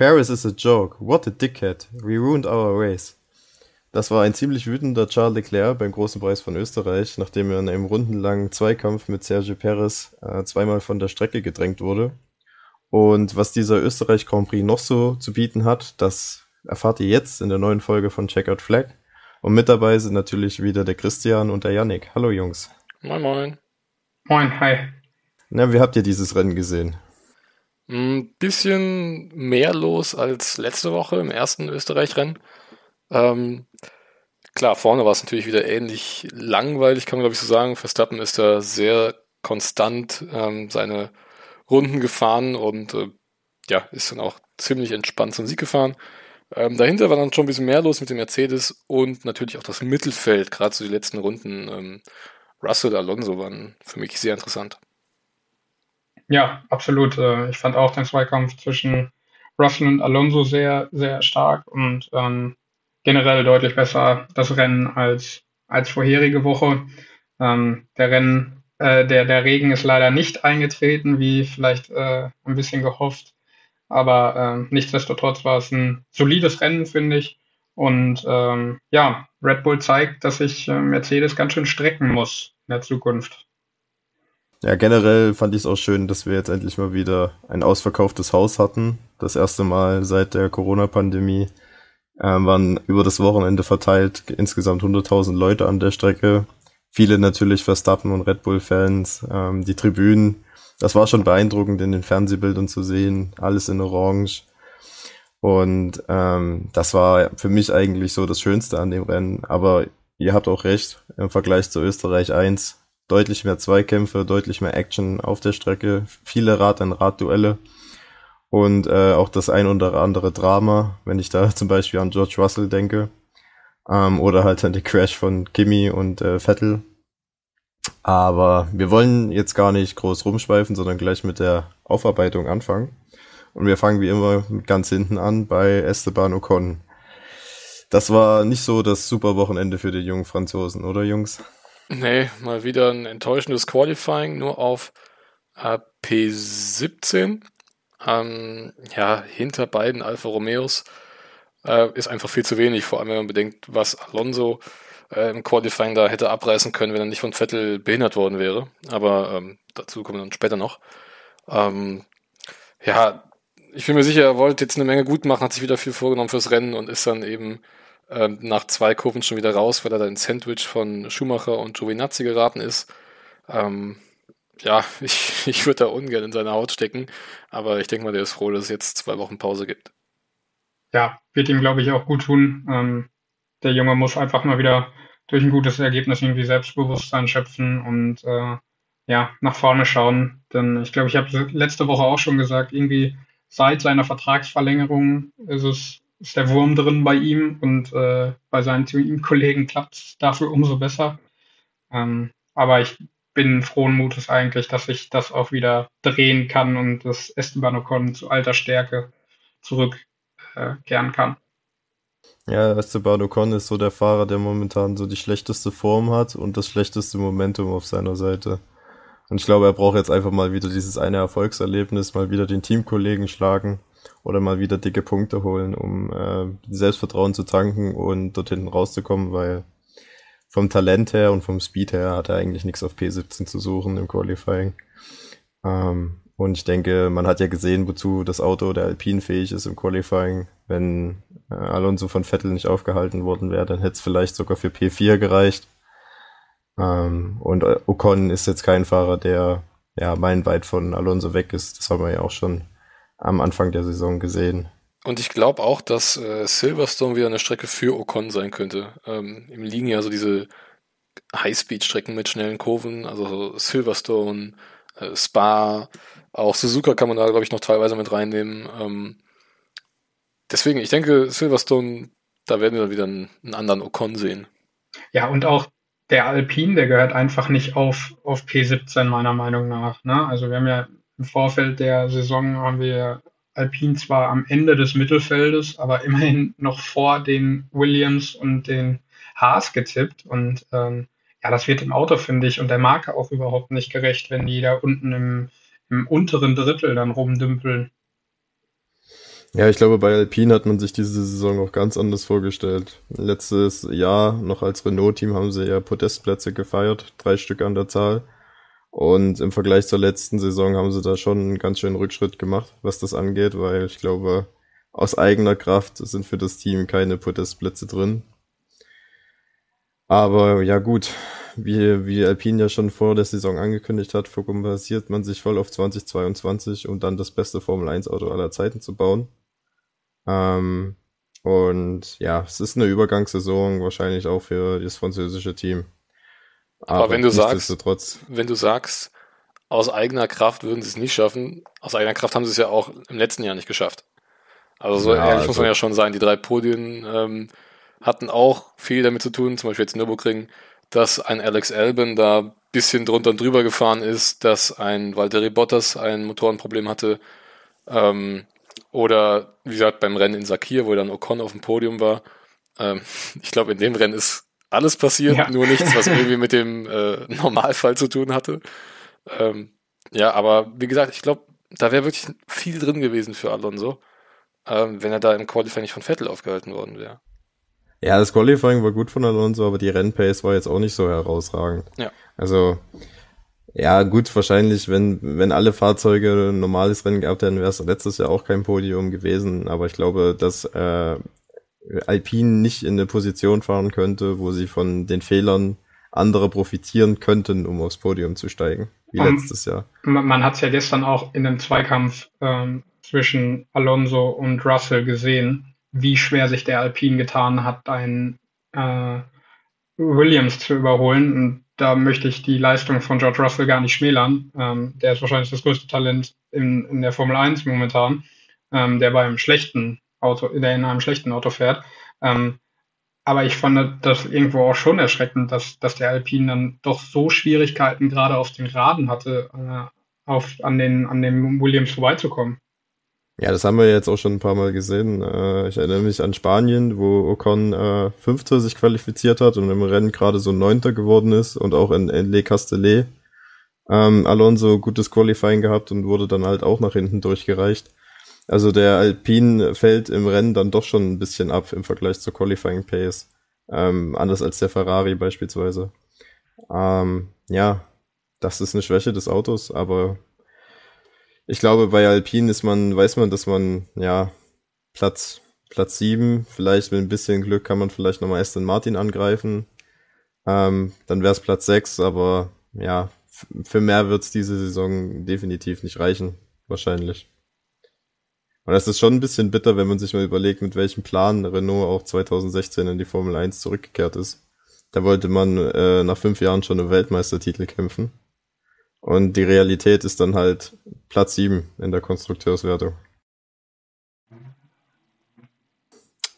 Paris is a joke. What a dickhead. We ruined our race. Das war ein ziemlich wütender Charles Leclerc beim Großen Preis von Österreich, nachdem er in einem rundenlangen Zweikampf mit Sergio Perez äh, zweimal von der Strecke gedrängt wurde. Und was dieser Österreich Grand Prix noch so zu bieten hat, das erfahrt ihr jetzt in der neuen Folge von Checkout Flag. Und mit dabei sind natürlich wieder der Christian und der Yannick. Hallo Jungs. Moin, moin. Moin, hi. Na, wie habt ihr dieses Rennen gesehen? Ein bisschen mehr los als letzte Woche im ersten Österreich-Rennen. Ähm, klar, vorne war es natürlich wieder ähnlich langweilig, kann man glaube ich so sagen. Verstappen ist da sehr konstant ähm, seine Runden gefahren und äh, ja, ist dann auch ziemlich entspannt zum Sieg gefahren. Ähm, dahinter war dann schon ein bisschen mehr los mit dem Mercedes und natürlich auch das Mittelfeld, gerade so die letzten Runden. Ähm, Russell Alonso waren für mich sehr interessant. Ja, absolut. Äh, ich fand auch den Zweikampf zwischen Russell und Alonso sehr, sehr stark und ähm, generell deutlich besser das Rennen als, als vorherige Woche. Ähm, der Rennen, äh, der, der Regen ist leider nicht eingetreten, wie vielleicht äh, ein bisschen gehofft. Aber äh, nichtsdestotrotz war es ein solides Rennen, finde ich. Und ähm, ja, Red Bull zeigt, dass sich äh, Mercedes ganz schön strecken muss in der Zukunft. Ja, generell fand ich es auch schön, dass wir jetzt endlich mal wieder ein ausverkauftes Haus hatten. Das erste Mal seit der Corona-Pandemie ähm, waren über das Wochenende verteilt insgesamt 100.000 Leute an der Strecke. Viele natürlich Verstappen und Red Bull-Fans. Ähm, die Tribünen, das war schon beeindruckend in den Fernsehbildern zu sehen. Alles in Orange. Und ähm, das war für mich eigentlich so das Schönste an dem Rennen. Aber ihr habt auch recht, im Vergleich zu Österreich 1 deutlich mehr Zweikämpfe, deutlich mehr Action auf der Strecke, viele Rad an Rad-Duelle und äh, auch das ein oder andere Drama, wenn ich da zum Beispiel an George Russell denke ähm, oder halt an den Crash von Kimi und äh, Vettel. Aber wir wollen jetzt gar nicht groß rumschweifen, sondern gleich mit der Aufarbeitung anfangen. Und wir fangen wie immer ganz hinten an bei Esteban Ocon. Das war nicht so das super Wochenende für die jungen Franzosen, oder Jungs? Nee, mal wieder ein enttäuschendes Qualifying, nur auf äh, P17. Ähm, ja, hinter beiden Alfa Romeos äh, ist einfach viel zu wenig, vor allem wenn man bedenkt, was Alonso äh, im Qualifying da hätte abreißen können, wenn er nicht von Vettel behindert worden wäre. Aber ähm, dazu kommen wir dann später noch. Ähm, ja, ich bin mir sicher, er wollte jetzt eine Menge gut machen, hat sich wieder viel vorgenommen fürs Rennen und ist dann eben ähm, nach zwei Kurven schon wieder raus, weil er da ins Sandwich von Schumacher und Giovinazzi geraten ist. Ähm, ja, ich, ich würde da ungern in seine Haut stecken, aber ich denke mal, der ist froh, dass es jetzt zwei Wochen Pause gibt. Ja, wird ihm, glaube ich, auch gut tun. Ähm, der Junge muss einfach mal wieder durch ein gutes Ergebnis irgendwie Selbstbewusstsein schöpfen und äh, ja, nach vorne schauen. Denn ich glaube, ich habe letzte Woche auch schon gesagt, irgendwie seit seiner Vertragsverlängerung ist es ist der Wurm drin bei ihm und äh, bei seinen Teamkollegen klappt es dafür umso besser. Ähm, aber ich bin frohen Mutes eigentlich, dass ich das auch wieder drehen kann und das Esteban Ocon zu alter Stärke zurückkehren äh, kann. Ja, Esteban Ocon ist so der Fahrer, der momentan so die schlechteste Form hat und das schlechteste Momentum auf seiner Seite. Und ich glaube, er braucht jetzt einfach mal wieder dieses eine Erfolgserlebnis, mal wieder den Teamkollegen schlagen oder mal wieder dicke Punkte holen, um äh, Selbstvertrauen zu tanken und dort hinten rauszukommen, weil vom Talent her und vom Speed her hat er eigentlich nichts auf P17 zu suchen im Qualifying. Ähm, und ich denke, man hat ja gesehen, wozu das Auto der Alpine fähig ist im Qualifying. Wenn äh, Alonso von Vettel nicht aufgehalten worden wäre, dann hätte es vielleicht sogar für P4 gereicht. Ähm, und äh, Ocon ist jetzt kein Fahrer, der ja meilenweit von Alonso weg ist. Das haben wir ja auch schon am Anfang der Saison gesehen. Und ich glaube auch, dass äh, Silverstone wieder eine Strecke für Ocon sein könnte. Ähm, Im liegen ja so diese Highspeed-Strecken mit schnellen Kurven, also Silverstone, äh, Spa, auch Suzuka kann man da, glaube ich, noch teilweise mit reinnehmen. Ähm, deswegen, ich denke, Silverstone, da werden wir dann wieder einen, einen anderen Ocon sehen. Ja, und auch der Alpine, der gehört einfach nicht auf, auf P17, meiner Meinung nach. Ne? Also wir haben ja im Vorfeld der Saison haben wir Alpine zwar am Ende des Mittelfeldes, aber immerhin noch vor den Williams und den Haas getippt. Und ähm, ja, das wird dem Auto, finde ich, und der Marke auch überhaupt nicht gerecht, wenn die da unten im, im unteren Drittel dann rumdümpeln. Ja, ich glaube, bei Alpine hat man sich diese Saison auch ganz anders vorgestellt. Letztes Jahr noch als Renault-Team haben sie ja Podestplätze gefeiert, drei Stück an der Zahl. Und im Vergleich zur letzten Saison haben sie da schon einen ganz schönen Rückschritt gemacht, was das angeht, weil ich glaube, aus eigener Kraft sind für das Team keine Podestplätze drin. Aber ja gut, wie, wie Alpine ja schon vor der Saison angekündigt hat, fokussiert man sich voll auf 2022, um dann das beste Formel 1 Auto aller Zeiten zu bauen. Ähm, und ja, es ist eine Übergangssaison wahrscheinlich auch für das französische Team. Aber, Aber wenn du sagst, wenn du sagst, aus eigener Kraft würden sie es nicht schaffen, aus eigener Kraft haben sie es ja auch im letzten Jahr nicht geschafft. Also so ja, ehrlich also, muss man ja schon sein, die drei Podien ähm, hatten auch viel damit zu tun, zum Beispiel jetzt Nürburgring, dass ein Alex Albin da bisschen drunter und drüber gefahren ist, dass ein Valtteri Bottas ein Motorenproblem hatte. Ähm, oder wie gesagt beim Rennen in Sakir, wo dann Ocon auf dem Podium war. Ähm, ich glaube, in dem Rennen ist alles passiert, ja. nur nichts, was irgendwie mit dem äh, Normalfall zu tun hatte. Ähm, ja, aber wie gesagt, ich glaube, da wäre wirklich viel drin gewesen für Alonso, ähm, wenn er da im Qualifying nicht von Vettel aufgehalten worden wäre. Ja, das Qualifying war gut von Alonso, aber die Rennpace war jetzt auch nicht so herausragend. Ja. Also, ja, gut, wahrscheinlich, wenn, wenn alle Fahrzeuge ein normales Rennen gehabt hätten, wäre es letztes Jahr auch kein Podium gewesen. Aber ich glaube, dass äh, Alpine nicht in eine Position fahren könnte, wo sie von den Fehlern andere profitieren könnten, um aufs Podium zu steigen, wie um, letztes Jahr. Man, man hat es ja gestern auch in dem Zweikampf ähm, zwischen Alonso und Russell gesehen wie schwer sich der Alpine getan hat, einen äh, Williams zu überholen. Und da möchte ich die Leistung von George Russell gar nicht schmälern. Ähm, der ist wahrscheinlich das größte Talent in, in der Formel 1 momentan, ähm, der bei einem schlechten Auto, der in einem schlechten Auto fährt. Ähm, aber ich fand das irgendwo auch schon erschreckend, dass, dass der Alpine dann doch so Schwierigkeiten gerade auf den Raden hatte, äh, auf, an, den, an den Williams vorbeizukommen. Ja, das haben wir jetzt auch schon ein paar Mal gesehen. Äh, ich erinnere mich an Spanien, wo Ocon äh, Fünfter sich qualifiziert hat und im Rennen gerade so Neunter geworden ist und auch in, in Le Castellet ähm, Alonso gutes Qualifying gehabt und wurde dann halt auch nach hinten durchgereicht. Also der Alpine fällt im Rennen dann doch schon ein bisschen ab im Vergleich zur Qualifying Pace. Ähm, anders als der Ferrari beispielsweise. Ähm, ja, das ist eine Schwäche des Autos, aber ich glaube, bei Alpine ist man, weiß man, dass man, ja, Platz, Platz sieben, vielleicht mit ein bisschen Glück kann man vielleicht nochmal Aston Martin angreifen. Ähm, dann wäre es Platz sechs, aber ja, für mehr wird es diese Saison definitiv nicht reichen, wahrscheinlich. Und das ist schon ein bisschen bitter, wenn man sich mal überlegt, mit welchem Plan Renault auch 2016 in die Formel 1 zurückgekehrt ist. Da wollte man äh, nach fünf Jahren schon einen Weltmeistertitel kämpfen. Und die Realität ist dann halt Platz 7 in der Konstrukteurswertung.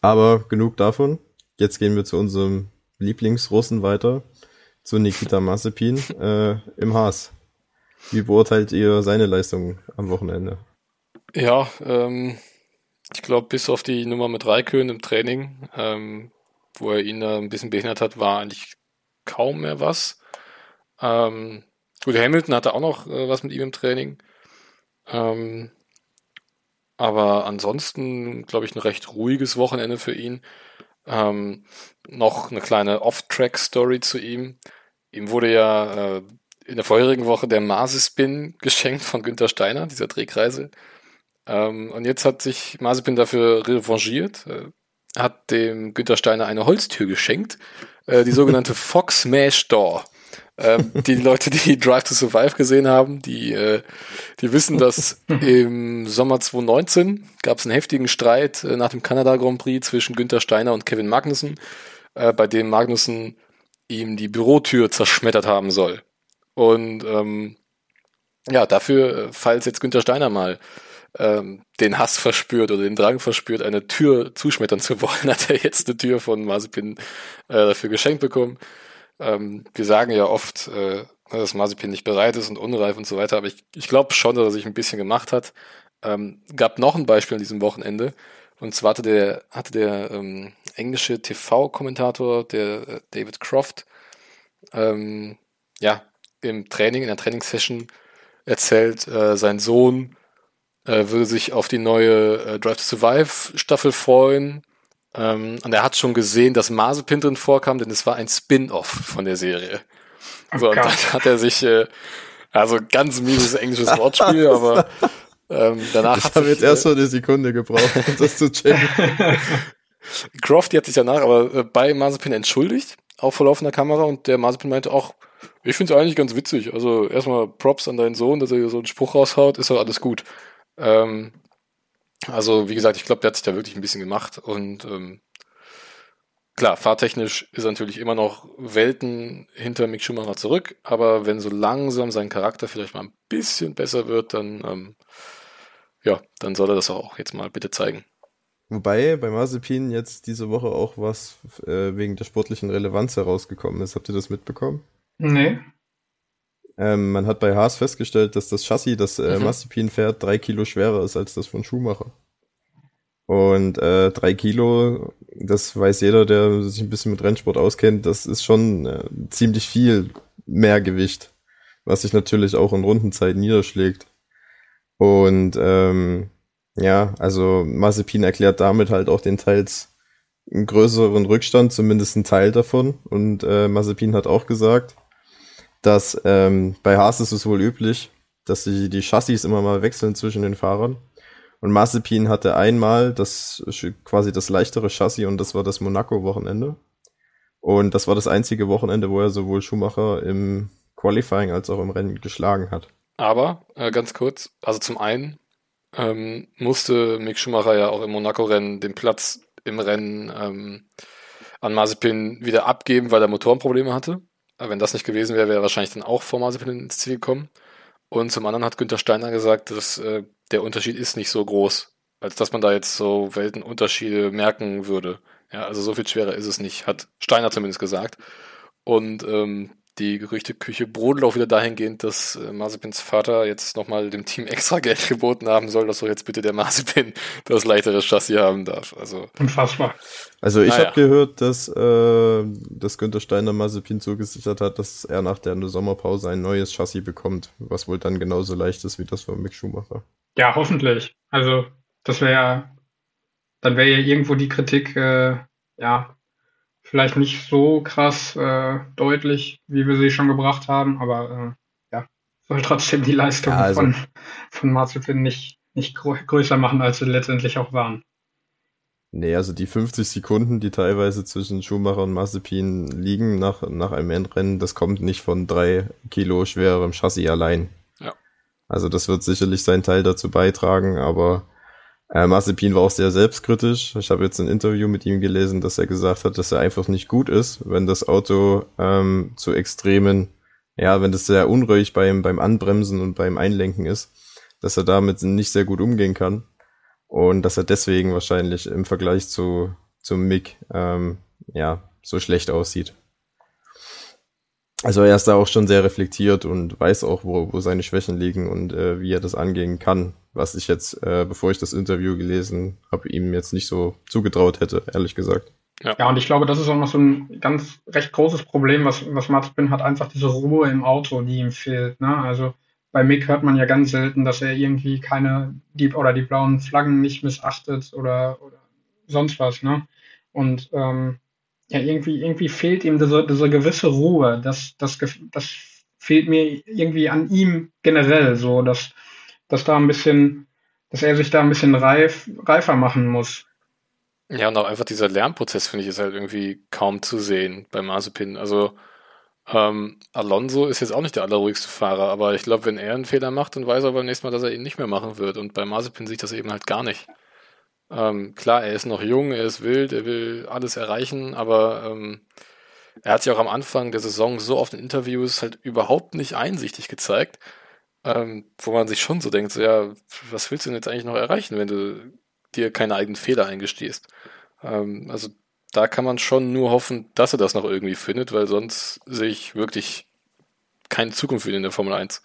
Aber genug davon. Jetzt gehen wir zu unserem Lieblingsrussen weiter, zu Nikita Mazepin äh, im Haas. Wie beurteilt ihr seine Leistung am Wochenende? Ja, ähm, ich glaube, bis auf die Nummer mit Raikön im Training, ähm, wo er ihn da ein bisschen behindert hat, war eigentlich kaum mehr was. Ähm, Gut, Hamilton hatte auch noch äh, was mit ihm im Training. Ähm, aber ansonsten, glaube ich, ein recht ruhiges Wochenende für ihn. Ähm, noch eine kleine Off-Track-Story zu ihm. Ihm wurde ja äh, in der vorherigen Woche der Mazespin geschenkt von Günther Steiner, dieser Drehkreisel. Ähm, und jetzt hat sich Mazepin dafür revanchiert, äh, hat dem Günther Steiner eine Holztür geschenkt, äh, die sogenannte Fox Smash Door. Ähm, die Leute, die Drive to Survive gesehen haben, die, äh, die wissen, dass im Sommer 2019 gab es einen heftigen Streit äh, nach dem Kanada Grand Prix zwischen Günther Steiner und Kevin Magnussen, äh, bei dem Magnussen ihm die Bürotür zerschmettert haben soll. Und ähm, ja, dafür, äh, falls jetzt Günther Steiner mal ähm, den Hass verspürt oder den Drang verspürt, eine Tür zuschmettern zu wollen, hat er jetzt eine Tür von Mazepin äh, dafür geschenkt bekommen. Ähm, wir sagen ja oft, äh, dass Mazepin nicht bereit ist und unreif und so weiter, aber ich, ich glaube schon, dass er sich ein bisschen gemacht hat. Ähm, gab noch ein Beispiel an diesem Wochenende. Und zwar hatte der, hatte der ähm, englische TV-Kommentator, der äh, David Croft, ähm, ja, im Training, in der Trainingssession erzählt, äh, sein Sohn äh, würde sich auf die neue äh, Drive to Survive Staffel freuen. Ähm, und er hat schon gesehen, dass Mazepin drin vorkam, denn es war ein Spin-off von der Serie. Oh so, und dann hat er sich, äh, also ganz mieses englisches Wortspiel, aber ähm, danach ich hat habe jetzt erst so eine Sekunde gebraucht, um das zu checken. Croft, die hat sich danach aber äh, bei Mazepin entschuldigt, auch vor laufender Kamera, und der Mazepin meinte auch, ich finde es eigentlich ganz witzig. Also erstmal Props an deinen Sohn, dass er so einen Spruch raushaut, ist doch alles gut. Ähm, also, wie gesagt, ich glaube, der hat sich da wirklich ein bisschen gemacht und ähm, klar, fahrtechnisch ist er natürlich immer noch Welten hinter Mick Schumacher zurück, aber wenn so langsam sein Charakter vielleicht mal ein bisschen besser wird, dann ähm, ja, dann soll er das auch jetzt mal bitte zeigen. Wobei bei Mazepin jetzt diese Woche auch was äh, wegen der sportlichen Relevanz herausgekommen ist. Habt ihr das mitbekommen? Nee. Ähm, man hat bei Haas festgestellt, dass das Chassis, das äh, mhm. Mazepin fährt, drei Kilo schwerer ist als das von Schumacher. Und äh, drei Kilo, das weiß jeder, der sich ein bisschen mit Rennsport auskennt, das ist schon äh, ziemlich viel mehr Gewicht, was sich natürlich auch in Rundenzeit niederschlägt. Und ähm, ja, also Mazepin erklärt damit halt auch den teils einen größeren Rückstand, zumindest ein Teil davon. Und äh, Mazepin hat auch gesagt, dass ähm, bei Haas ist es wohl üblich, dass sie die Chassis immer mal wechseln zwischen den Fahrern. Und Mazepin hatte einmal das quasi das leichtere Chassis und das war das Monaco-Wochenende. Und das war das einzige Wochenende, wo er sowohl Schumacher im Qualifying als auch im Rennen geschlagen hat. Aber äh, ganz kurz, also zum einen ähm, musste Mick Schumacher ja auch im Monaco-Rennen den Platz im Rennen ähm, an Mazepin wieder abgeben, weil er Motorenprobleme hatte. Wenn das nicht gewesen wäre, wäre er wahrscheinlich dann auch vor Mazepin ins Ziel gekommen. Und zum anderen hat Günther Steiner gesagt, dass äh, der Unterschied ist nicht so groß, als dass man da jetzt so Weltenunterschiede merken würde. Ja, also so viel schwerer ist es nicht, hat Steiner zumindest gesagt. Und ähm, die Gerüchteküche brodelt auch wieder dahingehend, dass äh, Mazepins Vater jetzt nochmal dem Team extra Geld geboten haben soll, dass doch jetzt bitte der Mazepin das leichtere Chassis haben darf. Also unfassbar. Also ich ah, habe gehört, dass, äh, dass Günther Steiner Mazepin zugesichert hat, dass er nach der Sommerpause ein neues Chassis bekommt, was wohl dann genauso leicht ist wie das von Mick Schumacher. Ja, hoffentlich. Also das wäre ja, dann wäre ja irgendwo die Kritik, äh, ja, vielleicht nicht so krass äh, deutlich, wie wir sie schon gebracht haben, aber äh, ja, soll trotzdem die Leistung ja, also. von, von Marzipin nicht, nicht größer machen, als sie letztendlich auch waren. Nee, also die 50 Sekunden, die teilweise zwischen Schumacher und Mazepin liegen nach, nach einem Endrennen, das kommt nicht von drei Kilo schwererem Chassis allein. Ja. Also das wird sicherlich seinen Teil dazu beitragen, aber äh, Mazepin war auch sehr selbstkritisch. Ich habe jetzt ein Interview mit ihm gelesen, dass er gesagt hat, dass er einfach nicht gut ist, wenn das Auto ähm, zu extremen, ja, wenn das sehr unruhig beim, beim Anbremsen und beim Einlenken ist, dass er damit nicht sehr gut umgehen kann. Und dass er deswegen wahrscheinlich im Vergleich zu, zum Mick, ähm, ja, so schlecht aussieht. Also er ist da auch schon sehr reflektiert und weiß auch, wo, wo seine Schwächen liegen und äh, wie er das angehen kann was ich jetzt, äh, bevor ich das Interview gelesen habe, ihm jetzt nicht so zugetraut hätte, ehrlich gesagt. Ja. ja, und ich glaube, das ist auch noch so ein ganz recht großes Problem, was, was Mazepin hat, einfach diese Ruhe im Auto, die ihm fehlt. Ne? Also bei Mick hört man ja ganz selten, dass er irgendwie keine, die, oder die blauen Flaggen nicht missachtet oder, oder sonst was. Ne? Und ähm, ja, irgendwie, irgendwie fehlt ihm diese, diese gewisse Ruhe. Das, das, das fehlt mir irgendwie an ihm generell so, dass dass da ein bisschen, dass er sich da ein bisschen reif, reifer machen muss. Ja, und auch einfach dieser Lernprozess, finde ich, ist halt irgendwie kaum zu sehen bei Mazepin. Also ähm, Alonso ist jetzt auch nicht der allerruhigste Fahrer, aber ich glaube, wenn er einen Fehler macht, dann weiß er beim nächsten Mal, dass er ihn nicht mehr machen wird. Und bei Mazepin sieht das eben halt gar nicht. Ähm, klar, er ist noch jung, er ist wild, er will alles erreichen, aber ähm, er hat sich auch am Anfang der Saison so oft in Interviews halt überhaupt nicht einsichtig gezeigt ähm, wo man sich schon so denkt, so, ja, was willst du denn jetzt eigentlich noch erreichen, wenn du dir keine eigenen Fehler eingestehst? Ähm, also da kann man schon nur hoffen, dass er das noch irgendwie findet, weil sonst sehe ich wirklich keine Zukunft für ihn in der Formel 1.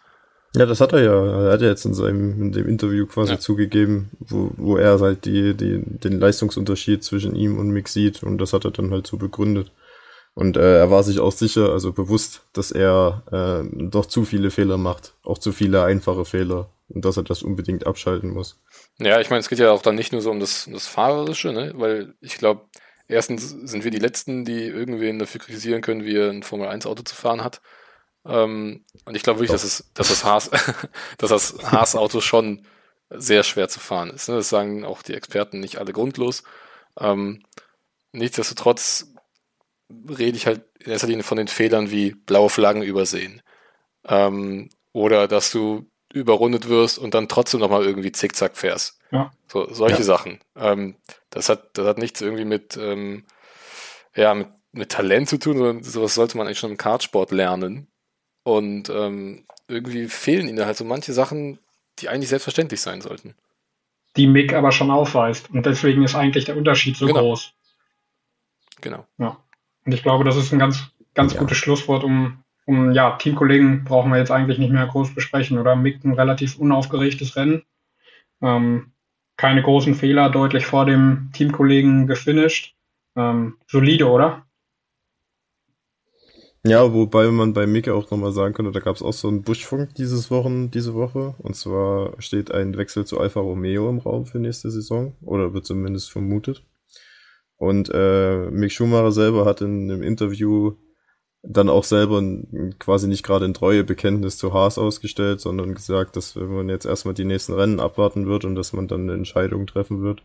Ja, das hat er ja. Er hat ja jetzt in seinem in dem Interview quasi ja. zugegeben, wo, wo er halt die, die, den Leistungsunterschied zwischen ihm und Mick sieht und das hat er dann halt so begründet. Und äh, er war sich auch sicher, also bewusst, dass er äh, doch zu viele Fehler macht, auch zu viele einfache Fehler und dass er das unbedingt abschalten muss. Ja, ich meine, es geht ja auch dann nicht nur so um das, um das Fahrerische, ne? weil ich glaube, erstens sind wir die Letzten, die irgendwen dafür kritisieren können, wie er ein Formel-1-Auto zu fahren hat. Ähm, und ich glaube wirklich, dass, es, dass das Haas, dass das Haas-Auto schon sehr schwer zu fahren ist. Ne? Das sagen auch die Experten nicht alle grundlos. Ähm, nichtsdestotrotz rede ich halt in erster Linie von den Fehlern wie blaue Flaggen übersehen. Ähm, oder dass du überrundet wirst und dann trotzdem nochmal irgendwie zickzack fährst. Ja. So, solche ja. Sachen. Ähm, das hat, das hat nichts irgendwie mit, ähm, ja, mit, mit Talent zu tun, sondern sowas sollte man eigentlich schon im Kartsport lernen. Und ähm, irgendwie fehlen ihnen halt so manche Sachen, die eigentlich selbstverständlich sein sollten. Die Mick aber schon aufweist. Und deswegen ist eigentlich der Unterschied so genau. groß. Genau. Ja. Und ich glaube, das ist ein ganz, ganz ja. gutes Schlusswort, um, um, ja, Teamkollegen brauchen wir jetzt eigentlich nicht mehr groß besprechen, oder? Mick ein relativ unaufgeregtes Rennen. Ähm, keine großen Fehler, deutlich vor dem Teamkollegen gefinisht. Ähm, solide, oder? Ja, wobei man bei Mick auch nochmal sagen könnte, da gab es auch so einen Buschfunk dieses Wochen, diese Woche. Und zwar steht ein Wechsel zu Alfa Romeo im Raum für nächste Saison. Oder wird zumindest vermutet. Und äh, Mick Schumacher selber hat in einem Interview dann auch selber quasi nicht gerade ein treue Bekenntnis zu Haas ausgestellt, sondern gesagt, dass man jetzt erstmal die nächsten Rennen abwarten wird und dass man dann eine Entscheidung treffen wird.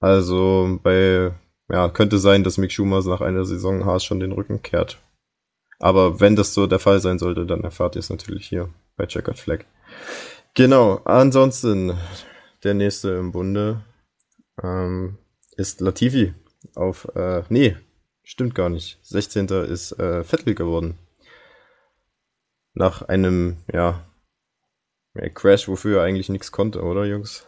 Also bei, ja, könnte sein, dass Mick Schumacher nach einer Saison Haas schon den Rücken kehrt. Aber wenn das so der Fall sein sollte, dann erfahrt ihr es natürlich hier bei Checkered Flag. Genau, ansonsten der nächste im Bunde ähm, ist Latifi auf, äh, nee, stimmt gar nicht. 16. ist äh, Vettel geworden. Nach einem, ja, Crash, wofür er eigentlich nichts konnte, oder Jungs?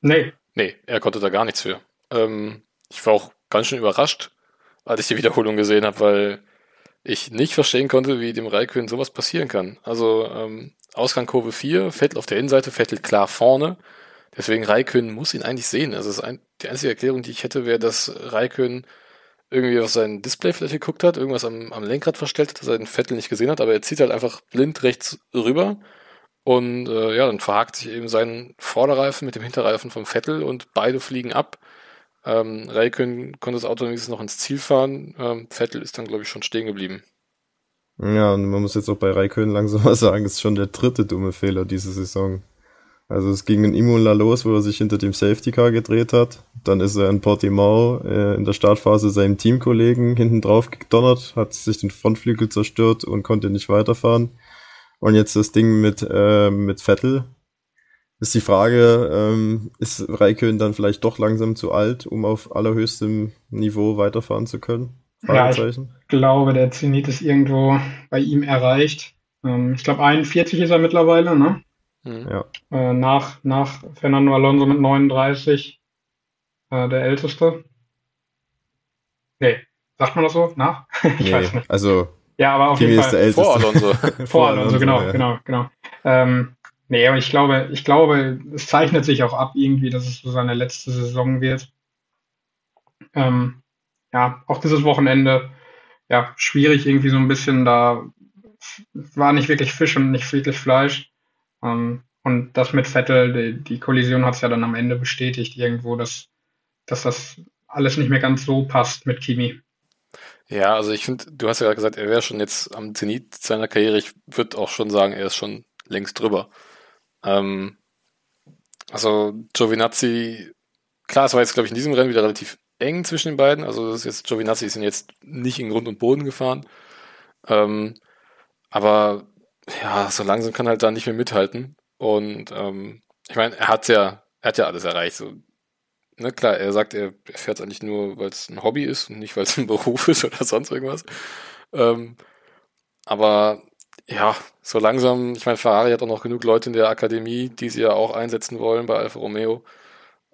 Nee. Nee, er konnte da gar nichts für. Ähm, ich war auch ganz schön überrascht, als ich die Wiederholung gesehen habe, weil ich nicht verstehen konnte, wie dem Raikön sowas passieren kann. Also ähm, Ausgang Kurve 4, Vettel auf der Innenseite, Vettel klar vorne. Deswegen Raikön muss ihn eigentlich sehen. Also ein, die einzige Erklärung, die ich hätte, wäre, dass Raikön irgendwie auf sein Display vielleicht geguckt hat, irgendwas am, am Lenkrad verstellt hat, dass er den Vettel nicht gesehen hat, aber er zieht halt einfach blind rechts rüber und äh, ja, dann verhakt sich eben sein Vorderreifen mit dem Hinterreifen vom Vettel und beide fliegen ab. Ähm, Raikön konnte das Auto wenigstens noch ins Ziel fahren. Ähm, Vettel ist dann, glaube ich, schon stehen geblieben. Ja, und man muss jetzt auch bei Raikön langsam mal sagen, ist schon der dritte dumme Fehler diese Saison. Also es ging in Imola los, wo er sich hinter dem Safety Car gedreht hat. Dann ist er in Portimao äh, in der Startphase seinem Teamkollegen hinten drauf gedonnert, hat sich den Frontflügel zerstört und konnte nicht weiterfahren. Und jetzt das Ding mit, äh, mit Vettel. Ist die Frage, ähm, ist Raikön dann vielleicht doch langsam zu alt, um auf allerhöchstem Niveau weiterfahren zu können? Ja, ich glaube, der Zenit ist irgendwo bei ihm erreicht. Ähm, ich glaube, 41 ist er mittlerweile, ne? Mhm. Ja. Äh, nach, nach Fernando Alonso mit 39, äh, der Älteste. Nee, sagt man das so? Nach? ich nee, weiß nicht. Also, ja, aber auf jeden Fall. Vor Alonso. vor Alonso, genau, ja. genau, genau. Ähm, nee, aber ich glaube, ich glaube, es zeichnet sich auch ab irgendwie, dass es so seine letzte Saison wird. Ähm, ja, auch dieses Wochenende, ja, schwierig irgendwie so ein bisschen, da war nicht wirklich Fisch und nicht wirklich Fleisch. Ähm, und das mit Vettel, die, die Kollision hat es ja dann am Ende bestätigt irgendwo, dass, dass das alles nicht mehr ganz so passt mit Kimi. Ja, also ich finde, du hast ja gesagt, er wäre schon jetzt am Zenit seiner Karriere. Ich würde auch schon sagen, er ist schon längst drüber. Ähm, also Giovinazzi, klar, es war jetzt, glaube ich, in diesem Rennen wieder relativ eng zwischen den beiden. Also das ist jetzt, Giovinazzi ist ihn jetzt nicht in Grund und Boden gefahren. Ähm, aber ja, so langsam kann er halt da nicht mehr mithalten. Und ähm, ich meine, er hat ja, er hat ja alles erreicht. So, ne, klar, er sagt, er, er fährt eigentlich nur, weil es ein Hobby ist und nicht, weil es ein Beruf ist oder sonst irgendwas. Ähm, aber ja, so langsam, ich meine, Ferrari hat auch noch genug Leute in der Akademie, die sie ja auch einsetzen wollen bei Alfa Romeo.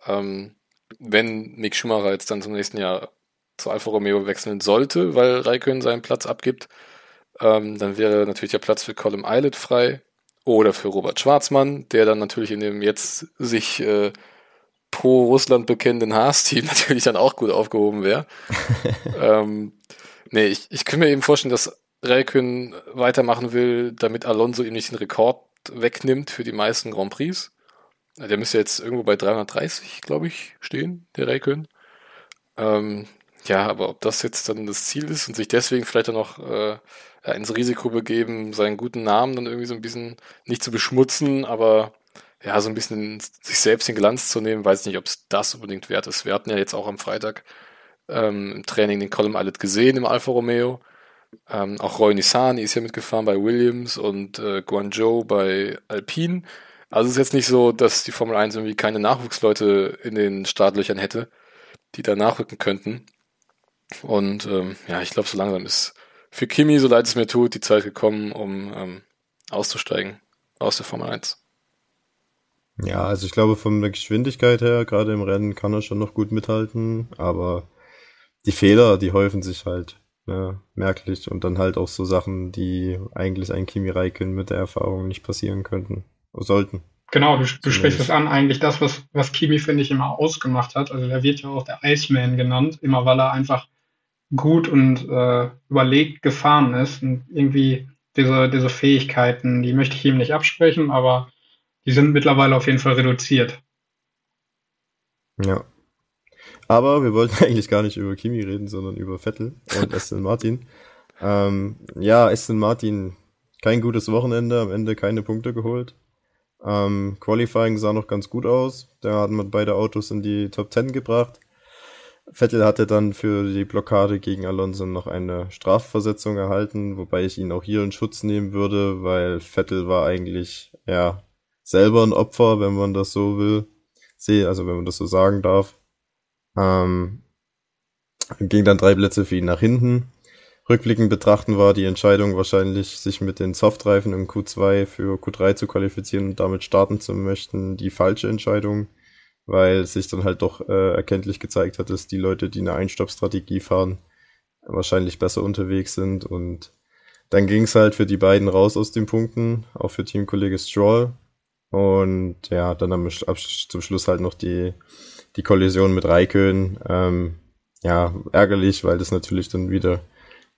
Ähm, wenn Mick Schumacher jetzt dann zum nächsten Jahr zu Alfa Romeo wechseln sollte, weil Raikön seinen Platz abgibt, ähm, dann wäre natürlich der Platz für Colin Eilert frei oder für Robert Schwarzmann, der dann natürlich in dem jetzt sich äh, pro Russland bekennenden Haas-Team natürlich dann auch gut aufgehoben wäre. ähm, Nee, ich, ich kann mir eben vorstellen, dass Räikkönen weitermachen will, damit Alonso ihm nicht den Rekord wegnimmt für die meisten Grand Prix. Der müsste jetzt irgendwo bei 330, glaube ich, stehen, der Räikkönen. Ähm, ja, aber ob das jetzt dann das Ziel ist und sich deswegen vielleicht dann noch äh, ins Risiko begeben, seinen guten Namen dann irgendwie so ein bisschen nicht zu beschmutzen, aber ja, so ein bisschen sich selbst den Glanz zu nehmen, weiß nicht, ob es das unbedingt wert ist. Wir hatten ja jetzt auch am Freitag ähm, im Training den Colin Allet gesehen im Alfa Romeo. Ähm, auch Roy Nissan ist ja mitgefahren bei Williams und äh, Guangzhou bei Alpine. Also es ist jetzt nicht so, dass die Formel 1 irgendwie keine Nachwuchsleute in den Startlöchern hätte, die da nachrücken könnten. Und ähm, ja, ich glaube, so langsam ist für Kimi, so leid es mir tut, die Zeit gekommen, um ähm, auszusteigen aus der Formel 1. Ja, also ich glaube, von der Geschwindigkeit her, gerade im Rennen, kann er schon noch gut mithalten, aber die Fehler, die häufen sich halt ne, merklich und dann halt auch so Sachen, die eigentlich ein Kimi Räikkönen mit der Erfahrung nicht passieren könnten, sollten. Genau, du, du sprichst es an, eigentlich das, was, was Kimi, finde ich, immer ausgemacht hat. Also er wird ja auch der Iceman genannt, immer weil er einfach gut und äh, überlegt gefahren ist und irgendwie diese, diese Fähigkeiten, die möchte ich ihm nicht absprechen, aber die sind mittlerweile auf jeden Fall reduziert. Ja. Aber wir wollten eigentlich gar nicht über Kimi reden, sondern über Vettel und Aston Martin. Ähm, ja, Aston Martin, kein gutes Wochenende, am Ende keine Punkte geholt. Ähm, Qualifying sah noch ganz gut aus. Da hatten wir beide Autos in die Top 10 gebracht. Vettel hatte dann für die Blockade gegen Alonso noch eine Strafversetzung erhalten, wobei ich ihn auch hier in Schutz nehmen würde, weil Vettel war eigentlich ja selber ein Opfer, wenn man das so will, also wenn man das so sagen darf. Ähm, ging dann drei Plätze für ihn nach hinten. Rückblickend betrachten war die Entscheidung wahrscheinlich, sich mit den Softreifen im Q2 für Q3 zu qualifizieren und damit starten zu möchten, die falsche Entscheidung, weil sich dann halt doch äh, erkenntlich gezeigt hat, dass die Leute, die eine Einstoppstrategie fahren, wahrscheinlich besser unterwegs sind und dann ging es halt für die beiden raus aus den Punkten, auch für Teamkollege Stroll. Und ja, dann am, zum Schluss halt noch die, die Kollision mit Raikön. Ähm, ja, ärgerlich, weil das natürlich dann wieder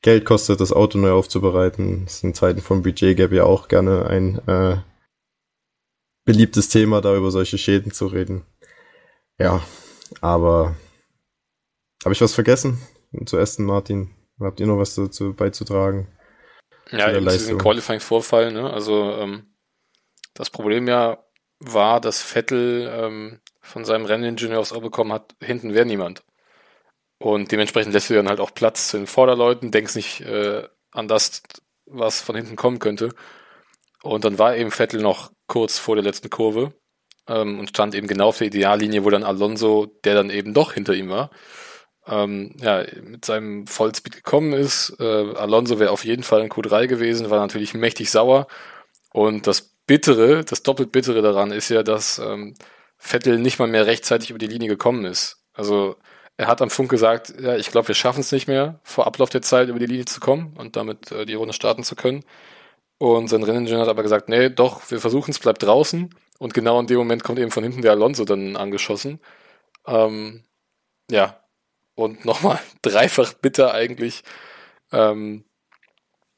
Geld kostet, das Auto neu aufzubereiten. Das ist in Zeiten vom Budget gäbe ja auch gerne ein äh, beliebtes Thema, da über solche Schäden zu reden. Ja, aber habe ich was vergessen zu Aston Martin? Habt ihr noch was dazu beizutragen? Ja, eben diesen Qualifying-Vorfall, ne? Also ähm, das Problem ja war, dass Vettel ähm, von seinem Renningenieur aufs Ohr bekommen hat, hinten wäre niemand. Und dementsprechend lässt du dann halt auch Platz zu den Vorderleuten, denkst nicht äh, an das, was von hinten kommen könnte. Und dann war eben Vettel noch kurz vor der letzten Kurve ähm, und stand eben genau auf der Ideallinie, wo dann Alonso, der dann eben doch hinter ihm war, ähm, ja, mit seinem Vollspeed gekommen ist. Äh, Alonso wäre auf jeden Fall in Q3 gewesen, war natürlich mächtig sauer. Und das Bittere, das doppelt Bittere daran ist ja, dass ähm, Vettel nicht mal mehr rechtzeitig über die Linie gekommen ist. Also er hat am Funk gesagt, ja, ich glaube, wir schaffen es nicht mehr, vor Ablauf der Zeit über die Linie zu kommen und damit äh, die Runde starten zu können. Und sein Renningenieur hat aber gesagt, nee, doch, wir versuchen es, bleibt draußen. Und genau in dem Moment kommt eben von hinten der Alonso dann angeschossen. Ähm, ja, und nochmal dreifach bitter eigentlich, ähm,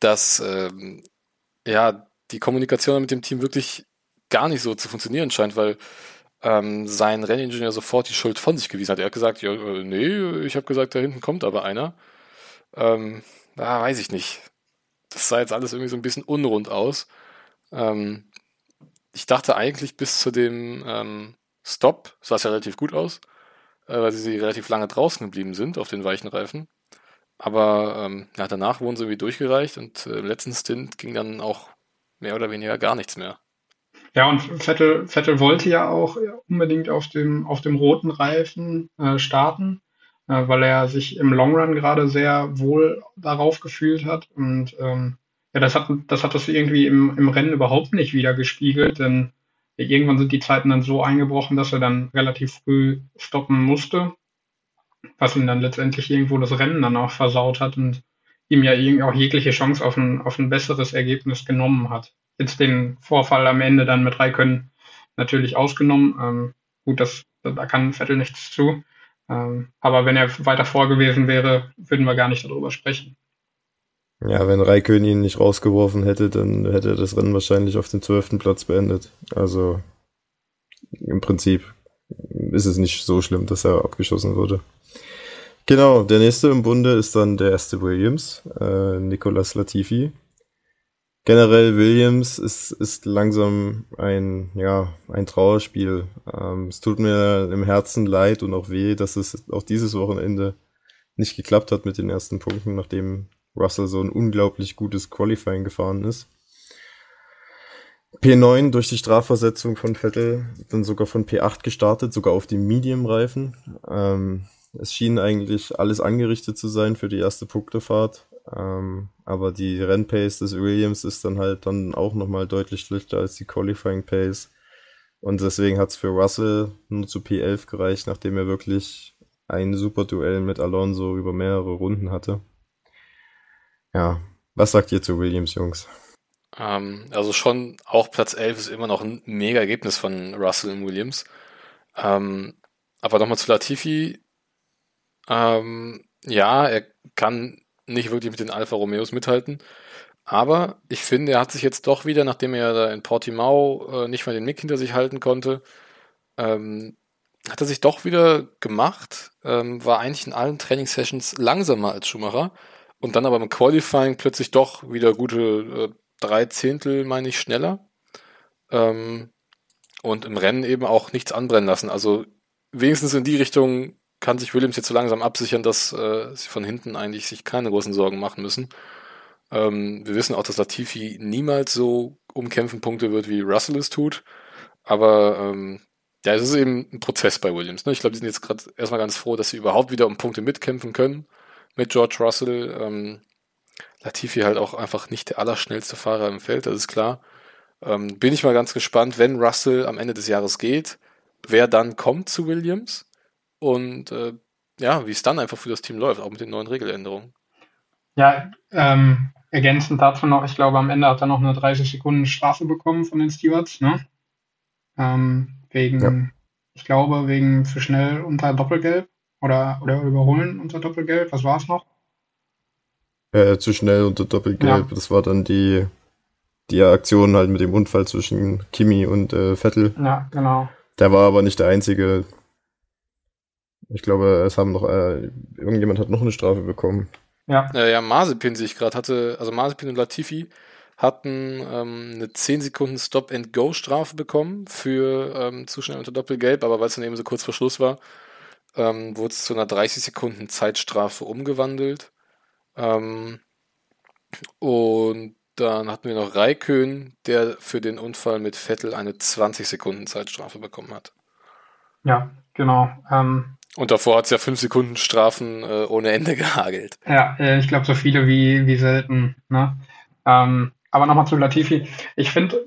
dass ähm, ja die Kommunikation mit dem Team wirklich gar nicht so zu funktionieren scheint, weil ähm, sein Renningenieur sofort die Schuld von sich gewiesen hat. Er hat gesagt, ja, äh, nee, ich habe gesagt, da hinten kommt aber einer. Ähm, ah, weiß ich nicht. Das sah jetzt alles irgendwie so ein bisschen unrund aus. Ähm, ich dachte eigentlich bis zu dem ähm, Stop sah es ja relativ gut aus, äh, weil sie relativ lange draußen geblieben sind auf den weichen Reifen. Aber ähm, ja, danach wurden sie irgendwie durchgereicht und äh, im letzten Stint ging dann auch mehr oder weniger gar nichts mehr. Ja, und Vettel, Vettel wollte ja auch unbedingt auf dem, auf dem roten Reifen äh, starten, äh, weil er sich im Long Run gerade sehr wohl darauf gefühlt hat. Und ähm, ja, das hat, das hat das irgendwie im, im Rennen überhaupt nicht wieder gespiegelt, denn irgendwann sind die Zeiten dann so eingebrochen, dass er dann relativ früh stoppen musste, was ihm dann letztendlich irgendwo das Rennen dann auch versaut hat und ihm ja auch jegliche Chance auf ein, auf ein besseres Ergebnis genommen hat jetzt den Vorfall am Ende dann mit Raikön natürlich ausgenommen. Ähm, gut, das, da kann Vettel nichts zu. Ähm, aber wenn er weiter vor gewesen wäre, würden wir gar nicht darüber sprechen. Ja, wenn Raikön ihn nicht rausgeworfen hätte, dann hätte er das Rennen wahrscheinlich auf dem zwölften Platz beendet. Also im Prinzip ist es nicht so schlimm, dass er abgeschossen wurde. Genau, der nächste im Bunde ist dann der erste Williams, äh, Nicolas Latifi. Generell Williams ist, ist langsam ein, ja, ein Trauerspiel. Ähm, es tut mir im Herzen leid und auch weh, dass es auch dieses Wochenende nicht geklappt hat mit den ersten Punkten, nachdem Russell so ein unglaublich gutes Qualifying gefahren ist. P9 durch die Strafversetzung von Vettel, dann sogar von P8 gestartet, sogar auf dem Medium-Reifen. Ähm, es schien eigentlich alles angerichtet zu sein für die erste Punktefahrt. Ähm, aber die Rennpace des Williams ist dann halt dann auch nochmal deutlich schlechter als die Qualifying Pace. Und deswegen hat es für Russell nur zu P11 gereicht, nachdem er wirklich ein super Duell mit Alonso über mehrere Runden hatte. Ja, was sagt ihr zu Williams, Jungs? Ähm, also schon auch Platz 11 ist immer noch ein mega Ergebnis von Russell und Williams. Ähm, aber nochmal zu Latifi. Ähm, ja, er kann nicht wirklich mit den Alfa Romeos mithalten. Aber ich finde, er hat sich jetzt doch wieder, nachdem er da in Portimao äh, nicht mal den Nick hinter sich halten konnte, ähm, hat er sich doch wieder gemacht, ähm, war eigentlich in allen Trainingssessions langsamer als Schumacher und dann aber im Qualifying plötzlich doch wieder gute äh, drei Zehntel, meine ich, schneller. Ähm, und im Rennen eben auch nichts anbrennen lassen. Also wenigstens in die Richtung kann sich Williams jetzt so langsam absichern, dass äh, sie von hinten eigentlich sich keine großen Sorgen machen müssen. Ähm, wir wissen auch, dass Latifi niemals so umkämpfen Punkte wird, wie Russell es tut. Aber ähm, ja, es ist eben ein Prozess bei Williams. Ne? Ich glaube, die sind jetzt gerade erstmal ganz froh, dass sie überhaupt wieder um Punkte mitkämpfen können mit George Russell. Ähm, Latifi halt auch einfach nicht der allerschnellste Fahrer im Feld, das ist klar. Ähm, bin ich mal ganz gespannt, wenn Russell am Ende des Jahres geht, wer dann kommt zu Williams und äh, ja, wie es dann einfach für das Team läuft, auch mit den neuen Regeländerungen. Ja, ähm, ergänzend dazu noch, ich glaube, am Ende hat er noch eine 30 Sekunden Strafe bekommen von den Stewards, ne? Ähm, wegen, ja. ich glaube, wegen zu schnell unter Doppelgelb oder, oder überholen unter Doppelgelb. Was war es noch? Äh, zu schnell unter Doppelgelb. Ja. Das war dann die, die Aktion halt mit dem Unfall zwischen Kimi und äh, Vettel. Ja, genau. Der war aber nicht der einzige. Ich glaube, es haben noch, äh, irgendjemand hat noch eine Strafe bekommen. Ja. Ja, ja Mazepin sich gerade hatte, also Mazepin und Latifi hatten ähm, eine 10 Sekunden Stop-and-Go-Strafe bekommen für ähm, zu schnell unter Doppelgelb, aber weil es dann eben so kurz vor Schluss war, ähm, wurde es zu einer 30 Sekunden Zeitstrafe umgewandelt. Ähm, und dann hatten wir noch Raikön, der für den Unfall mit Vettel eine 20 Sekunden Zeitstrafe bekommen hat. Ja, genau. Ähm, und davor hat es ja 5 Sekunden Strafen äh, ohne Ende gehagelt. Ja, äh, ich glaube so viele wie, wie selten. Ne? Ähm, aber nochmal zu Latifi. Ich finde,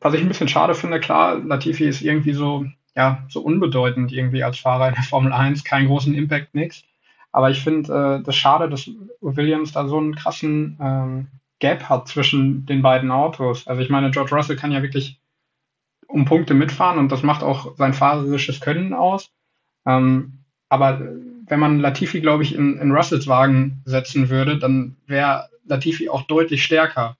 was ich ein bisschen schade finde, klar, Latifi ist irgendwie so ja, so unbedeutend irgendwie als Fahrer in der Formel 1, keinen großen Impact, nix. Aber ich finde äh, das schade, dass Williams da so einen krassen ähm, Gap hat zwischen den beiden Autos. Also ich meine, George Russell kann ja wirklich um Punkte mitfahren und das macht auch sein fahrerisches Können aus. Ähm, aber wenn man Latifi, glaube ich, in, in Russells Wagen setzen würde, dann wäre Latifi auch deutlich stärker.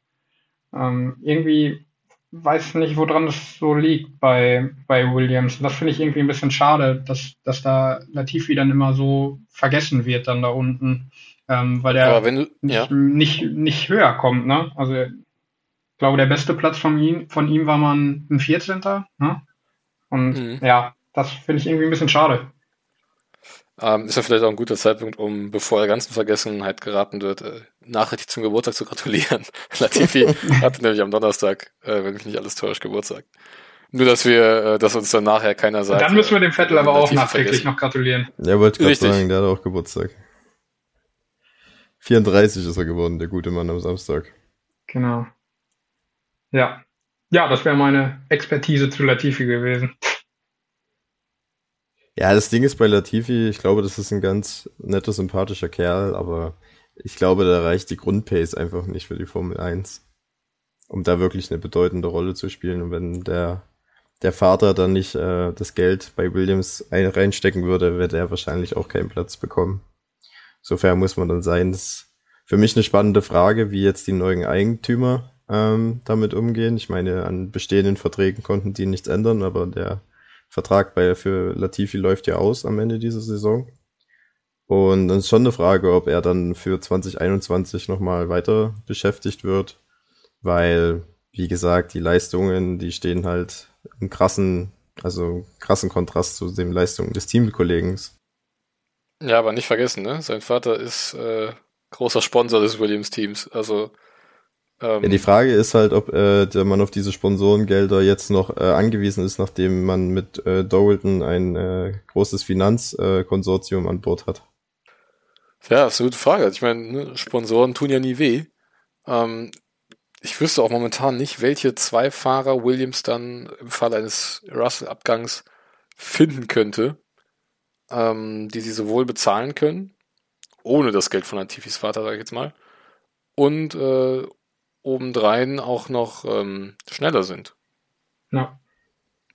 Ähm, irgendwie weiß nicht, woran das so liegt bei, bei Williams. Das finde ich irgendwie ein bisschen schade, dass, dass da Latifi dann immer so vergessen wird dann da unten, ähm, weil der du, ja. nicht, nicht, nicht höher kommt. Ne? Also ich glaube, der beste Platz von ihm, von ihm war man ein 14. Ne? Und mhm. ja, das finde ich irgendwie ein bisschen schade. Ähm, ist ja vielleicht auch ein guter Zeitpunkt, um, bevor er ganz in Vergessenheit geraten wird, äh, nachrichtig zum Geburtstag zu gratulieren. Latifi hatte nämlich am Donnerstag, äh, wenn mich nicht alles täuscht, Geburtstag. Nur, dass wir, äh, dass uns dann nachher keiner sagt. Dann müssen wir dem Vettel aber auch nachträglich noch gratulieren. Ja, wollte gerade sagen, der hat auch Geburtstag. 34 ist er geworden, der gute Mann am Samstag. Genau. Ja. Ja, das wäre meine Expertise zu Latifi gewesen. Ja, das Ding ist bei Latifi, ich glaube, das ist ein ganz netter, sympathischer Kerl, aber ich glaube, da reicht die Grundpace einfach nicht für die Formel 1, um da wirklich eine bedeutende Rolle zu spielen. Und wenn der, der Vater dann nicht äh, das Geld bei Williams ein, reinstecken würde, wird er wahrscheinlich auch keinen Platz bekommen. Sofern muss man dann sein, dass für mich eine spannende Frage, wie jetzt die neuen Eigentümer ähm, damit umgehen. Ich meine, an bestehenden Verträgen konnten die nichts ändern, aber der Vertrag bei, für Latifi läuft ja aus am Ende dieser Saison. Und dann ist schon eine Frage, ob er dann für 2021 nochmal weiter beschäftigt wird, weil, wie gesagt, die Leistungen, die stehen halt im krassen, also krassen Kontrast zu den Leistungen des Teamkollegen. Ja, aber nicht vergessen, ne? Sein Vater ist äh, großer Sponsor des Williams-Teams. Also ähm, ja, die Frage ist halt, ob äh, der man auf diese Sponsorengelder jetzt noch äh, angewiesen ist, nachdem man mit äh, Dorilton ein äh, großes Finanzkonsortium äh, an Bord hat. Ja, das ist eine gute Frage. Ich meine, ne, Sponsoren tun ja nie weh. Ähm, ich wüsste auch momentan nicht, welche zwei Fahrer Williams dann im Fall eines Russell-Abgangs finden könnte, ähm, die sie sowohl bezahlen können, ohne das Geld von Latifis Vater, sage ich jetzt mal, und äh, obendrein auch noch ähm, schneller sind. Ja.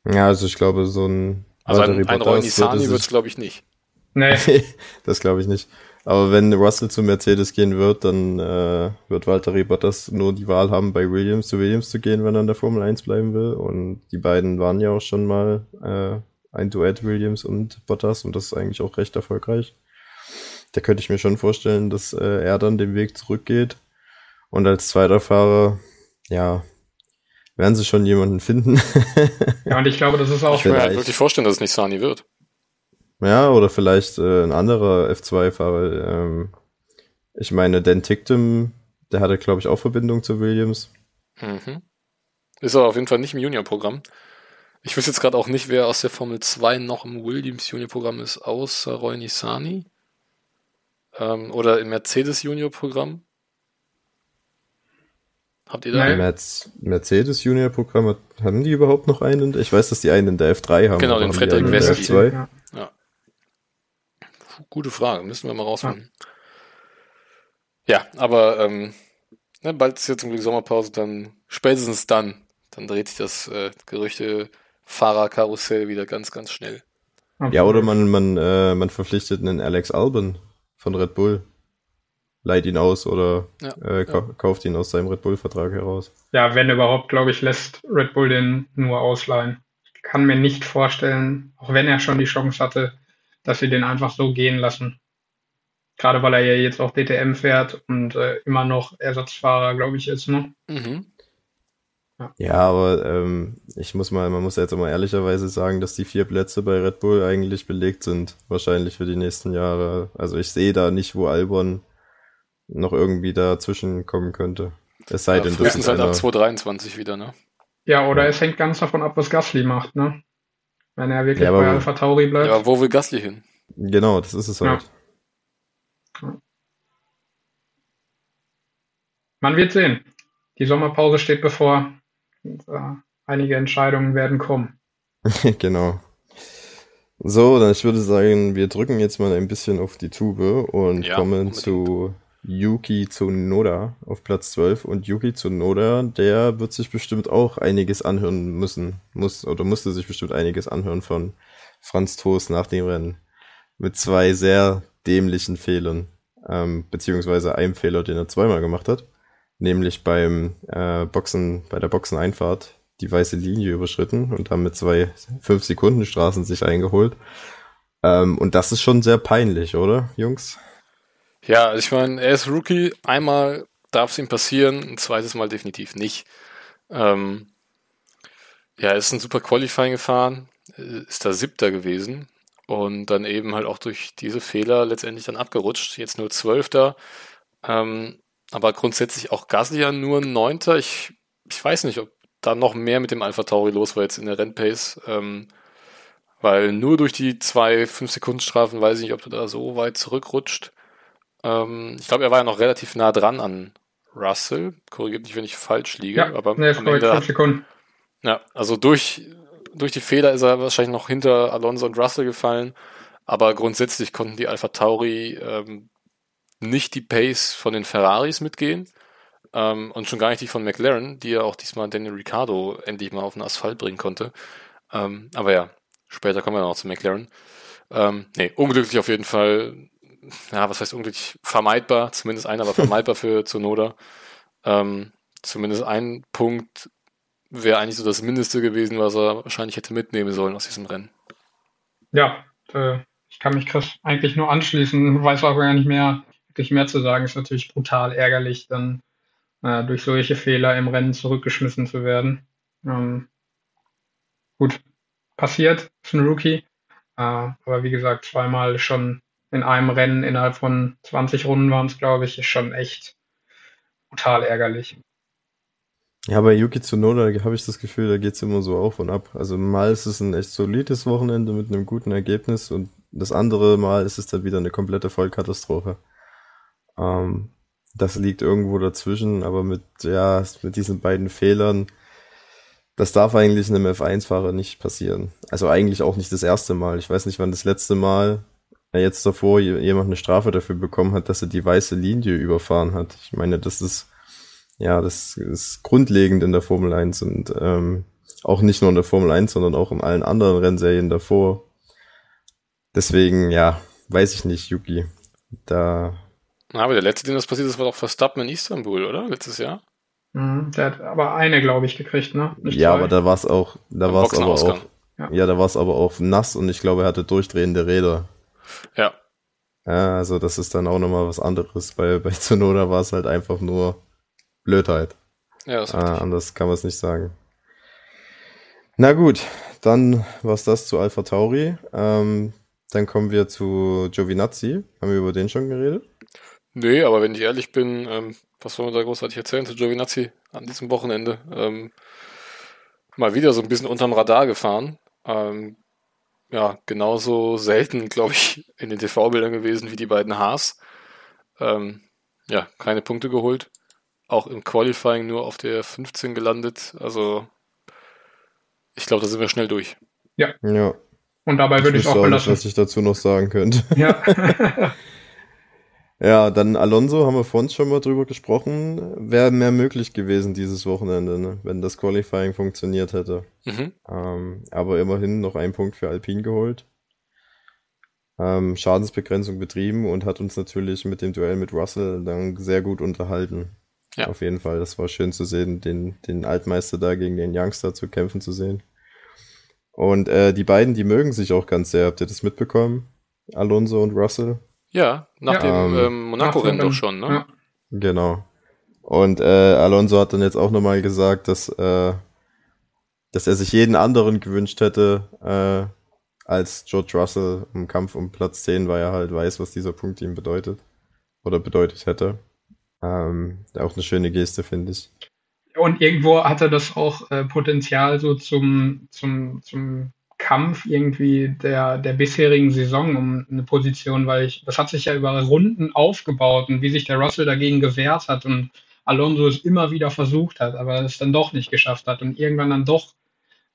Ja, also ich glaube, so ein. Also ein, ein Roy Nissani wird es, glaube ich, nicht. Nee. das glaube ich nicht. Aber wenn Russell zu Mercedes gehen wird, dann äh, wird Walter Bottas nur die Wahl haben, bei Williams zu Williams zu gehen, wenn er in der Formel 1 bleiben will. Und die beiden waren ja auch schon mal äh, ein Duett Williams und Bottas und das ist eigentlich auch recht erfolgreich. Da könnte ich mir schon vorstellen, dass äh, er dann den Weg zurückgeht. Und als zweiter Fahrer, ja, werden sie schon jemanden finden. ja, und ich glaube, das ist auch. Ich kann mir halt wirklich vorstellen, dass es nicht Sani wird. Ja, oder vielleicht äh, ein anderer F2-Fahrer. Ähm, ich meine, Dan Tictum, der hatte, glaube ich, auch Verbindung zu Williams. Mhm. Ist aber auf jeden Fall nicht im Junior-Programm. Ich wüsste jetzt gerade auch nicht, wer aus der Formel 2 noch im Williams Junior-Programm ist, außer Roy Nissani. Ähm, oder im Mercedes Junior-Programm. Habt ihr da einen? Mercedes Junior Programm, haben die überhaupt noch einen? Ich weiß, dass die einen in der F3 haben. Genau, den Frederik Westli. Ja. ja. Gute Frage, müssen wir mal rausfinden. Ja, ja aber ähm, ne, bald ist jetzt zum Glück Sommerpause, dann spätestens dann, dann dreht sich das äh, Gerüchte Fahrerkarussell wieder ganz, ganz schnell. Ja, oder man, man, äh, man verpflichtet einen Alex Albon von Red Bull leiht ihn aus oder ja, äh, ja. kauft ihn aus seinem Red Bull-Vertrag heraus. Ja, wenn überhaupt, glaube ich, lässt Red Bull den nur ausleihen. Ich kann mir nicht vorstellen, auch wenn er schon die Chance hatte, dass sie den einfach so gehen lassen. Gerade weil er ja jetzt auch DTM fährt und äh, immer noch Ersatzfahrer, glaube ich, ist, ne? Mhm. Ja. ja, aber ähm, ich muss mal, man muss jetzt immer ehrlicherweise sagen, dass die vier Plätze bei Red Bull eigentlich belegt sind, wahrscheinlich für die nächsten Jahre. Also ich sehe da nicht, wo Albon noch irgendwie dazwischen kommen könnte. Es sei ja, denn, das ist halt ab 2023 wieder, ne? Ja, oder es hängt ganz davon ab, was Gasly macht, ne? Wenn er wirklich ja, bei Alpha Tauri bleibt. Ja, wo will Gasly hin? Genau, das ist es halt. Ja. Man wird sehen. Die Sommerpause steht bevor. Und, äh, einige Entscheidungen werden kommen. genau. So, dann ich würde sagen, wir drücken jetzt mal ein bisschen auf die Tube und ja, kommen unbedingt. zu Yuki Tsunoda auf Platz 12 und Yuki Tsunoda, der wird sich bestimmt auch einiges anhören müssen, muss oder musste sich bestimmt einiges anhören von Franz Toast nach dem Rennen. Mit zwei sehr dämlichen Fehlern, ähm, beziehungsweise einem Fehler, den er zweimal gemacht hat, nämlich beim äh, Boxen, bei der Boxeneinfahrt die weiße Linie überschritten und haben mit zwei 5 Sekunden Straßen sich eingeholt. Ähm, und das ist schon sehr peinlich, oder, Jungs? Ja, ich meine, er ist Rookie. Einmal darf es ihm passieren, ein zweites Mal definitiv nicht. Ähm, ja, er ist ein super Qualifying gefahren, ist da siebter gewesen und dann eben halt auch durch diese Fehler letztendlich dann abgerutscht. Jetzt nur zwölfter. Ähm, aber grundsätzlich auch Gasly ja nur neunter. Ich, ich weiß nicht, ob da noch mehr mit dem Alpha Tauri los war jetzt in der Rennpace. Ähm, weil nur durch die zwei 5-Sekunden-Strafen weiß ich nicht, ob du da so weit zurückrutscht. Ähm, ich glaube, er war ja noch relativ nah dran an Russell. Korrigiert mich, wenn ich falsch liege. Ja, aber nee, am Ende hat, Sekunden. Ja, also durch, durch die Fehler ist er wahrscheinlich noch hinter Alonso und Russell gefallen. Aber grundsätzlich konnten die Alpha Tauri ähm, nicht die Pace von den Ferraris mitgehen. Ähm, und schon gar nicht die von McLaren, die ja auch diesmal Daniel Ricciardo endlich mal auf den Asphalt bringen konnte. Ähm, aber ja, später kommen wir noch zu McLaren. Ähm, nee, unglücklich auf jeden Fall ja, was heißt unglücklich vermeidbar, zumindest einer war vermeidbar für Zunoda. Ähm, zumindest ein Punkt wäre eigentlich so das Mindeste gewesen, was er wahrscheinlich hätte mitnehmen sollen aus diesem Rennen. Ja, äh, ich kann mich Chris eigentlich nur anschließen, weiß auch gar nicht mehr, wirklich mehr zu sagen. Ist natürlich brutal ärgerlich, dann äh, durch solche Fehler im Rennen zurückgeschmissen zu werden. Ähm, gut, passiert, ist ein Rookie. Äh, aber wie gesagt, zweimal schon in einem Rennen innerhalb von 20 Runden waren es, glaube ich, ist schon echt brutal ärgerlich. Ja, bei Yuki Tsunoda habe ich das Gefühl, da geht es immer so auf und ab. Also mal ist es ein echt solides Wochenende mit einem guten Ergebnis und das andere Mal ist es dann wieder eine komplette Vollkatastrophe. Ähm, das liegt irgendwo dazwischen, aber mit, ja, mit diesen beiden Fehlern, das darf eigentlich einem F1-Fahrer nicht passieren. Also eigentlich auch nicht das erste Mal. Ich weiß nicht, wann das letzte Mal jetzt davor jemand eine Strafe dafür bekommen hat, dass er die weiße Linie überfahren hat. Ich meine, das ist, ja, das ist grundlegend in der Formel 1 und ähm, auch nicht nur in der Formel 1, sondern auch in allen anderen Rennserien davor. Deswegen, ja, weiß ich nicht, Yuki. Da aber der letzte, dem das passiert ist, war doch Verstappen in Istanbul, oder? Letztes Jahr? Mhm, der hat aber eine, glaube ich, gekriegt, ne? Nicht ja, zwei. aber da war es auch, da war es aber auch, ja, ja da war es aber auch nass und ich glaube, er hatte durchdrehende Räder. Ja. Ja, also das ist dann auch nochmal was anderes. Bei, bei Zunoda war es halt einfach nur Blödheit. Ja, das ah, Anders kann man es nicht sagen. Na gut, dann war's das zu Alpha Tauri. Ähm, dann kommen wir zu Giovinazzi. Haben wir über den schon geredet? Nee, aber wenn ich ehrlich bin, ähm, was wollen wir da großartig erzählen zu Giovinazzi an diesem Wochenende? Ähm, mal wieder so ein bisschen unterm Radar gefahren. Ähm, ja, genauso selten, glaube ich, in den TV-Bildern gewesen wie die beiden Haas. Ähm, ja, keine Punkte geholt. Auch im Qualifying nur auf der 15 gelandet. Also, ich glaube, da sind wir schnell durch. Ja. Ja. Und dabei würde ich, ich auch belassen. Nicht, was ich dazu noch sagen könnte. Ja. Ja, dann Alonso haben wir vorhin schon mal drüber gesprochen. Wäre mehr möglich gewesen dieses Wochenende, ne? wenn das Qualifying funktioniert hätte. Mhm. Ähm, aber immerhin noch ein Punkt für Alpine geholt. Ähm, Schadensbegrenzung betrieben und hat uns natürlich mit dem Duell mit Russell dann sehr gut unterhalten. Ja. Auf jeden Fall. Das war schön zu sehen, den, den Altmeister da gegen den Youngster zu kämpfen zu sehen. Und äh, die beiden, die mögen sich auch ganz sehr. Habt ihr das mitbekommen? Alonso und Russell? Ja, nach ja. dem ähm, ähm Monaco-Rennen doch schon, ne? Ja. Genau. Und äh, Alonso hat dann jetzt auch nochmal gesagt, dass, äh, dass er sich jeden anderen gewünscht hätte äh, als George Russell im Kampf um Platz 10, weil er halt weiß, was dieser Punkt ihm bedeutet. Oder bedeutet hätte. Ähm, auch eine schöne Geste, finde ich. Und irgendwo hatte das auch äh, Potenzial so zum, zum, zum Kampf irgendwie der, der bisherigen Saison um eine Position, weil ich, das hat sich ja über Runden aufgebaut und wie sich der Russell dagegen gewehrt hat und Alonso es immer wieder versucht hat, aber es dann doch nicht geschafft hat und irgendwann dann doch,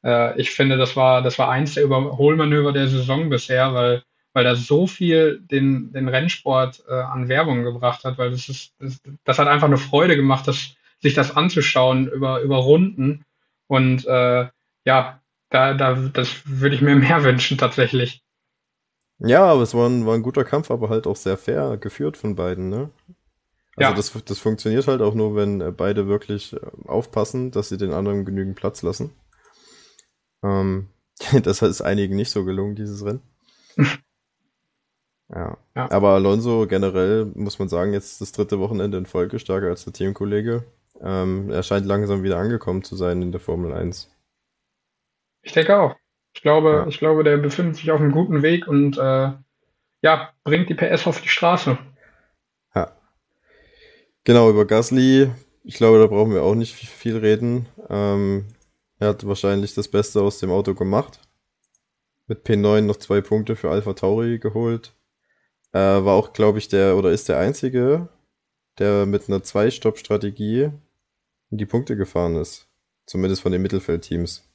äh, ich finde, das war, das war eins der Überholmanöver der Saison bisher, weil, weil er so viel den, den Rennsport äh, an Werbung gebracht hat, weil das ist, das, das hat einfach eine Freude gemacht, das, sich das anzuschauen über, über Runden und äh, ja, da, da, das würde ich mir mehr wünschen tatsächlich. Ja, aber es war ein, war ein guter Kampf, aber halt auch sehr fair geführt von beiden, ne? Also ja. das, das funktioniert halt auch nur, wenn äh, beide wirklich äh, aufpassen, dass sie den anderen genügend Platz lassen. Ähm, das ist einigen nicht so gelungen, dieses Rennen. ja. ja. Aber Alonso generell, muss man sagen, jetzt das dritte Wochenende in Folge stärker als der Teamkollege. Ähm, er scheint langsam wieder angekommen zu sein in der Formel 1. Ich denke auch. Ich glaube, ja. ich glaube, der befindet sich auf einem guten Weg und äh, ja, bringt die PS auf die Straße. Ja. Genau, über Gasly, ich glaube, da brauchen wir auch nicht viel reden. Ähm, er hat wahrscheinlich das Beste aus dem Auto gemacht. Mit P9 noch zwei Punkte für Alpha Tauri geholt. Äh, war auch, glaube ich, der oder ist der einzige, der mit einer Zwei-Stopp-Strategie in die Punkte gefahren ist. Zumindest von den Mittelfeldteams.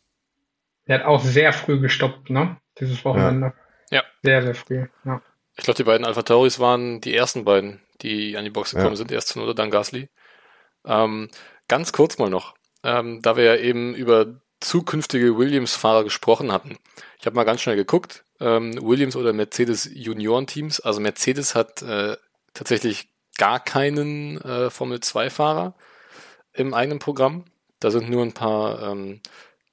Der hat auch sehr früh gestoppt, ne? Dieses Wochenende. Ja. Sehr, sehr früh, ja. Ich glaube, die beiden Alpha Tauris waren die ersten beiden, die an die Box gekommen ja. sind. Erst Zunoda, dann Gasly. Ähm, ganz kurz mal noch, ähm, da wir ja eben über zukünftige Williams-Fahrer gesprochen hatten. Ich habe mal ganz schnell geguckt. ähm, Williams oder Mercedes Juniorenteams. Also Mercedes hat äh, tatsächlich gar keinen äh, Formel 2-Fahrer im eigenen Programm. Da sind nur ein paar ähm,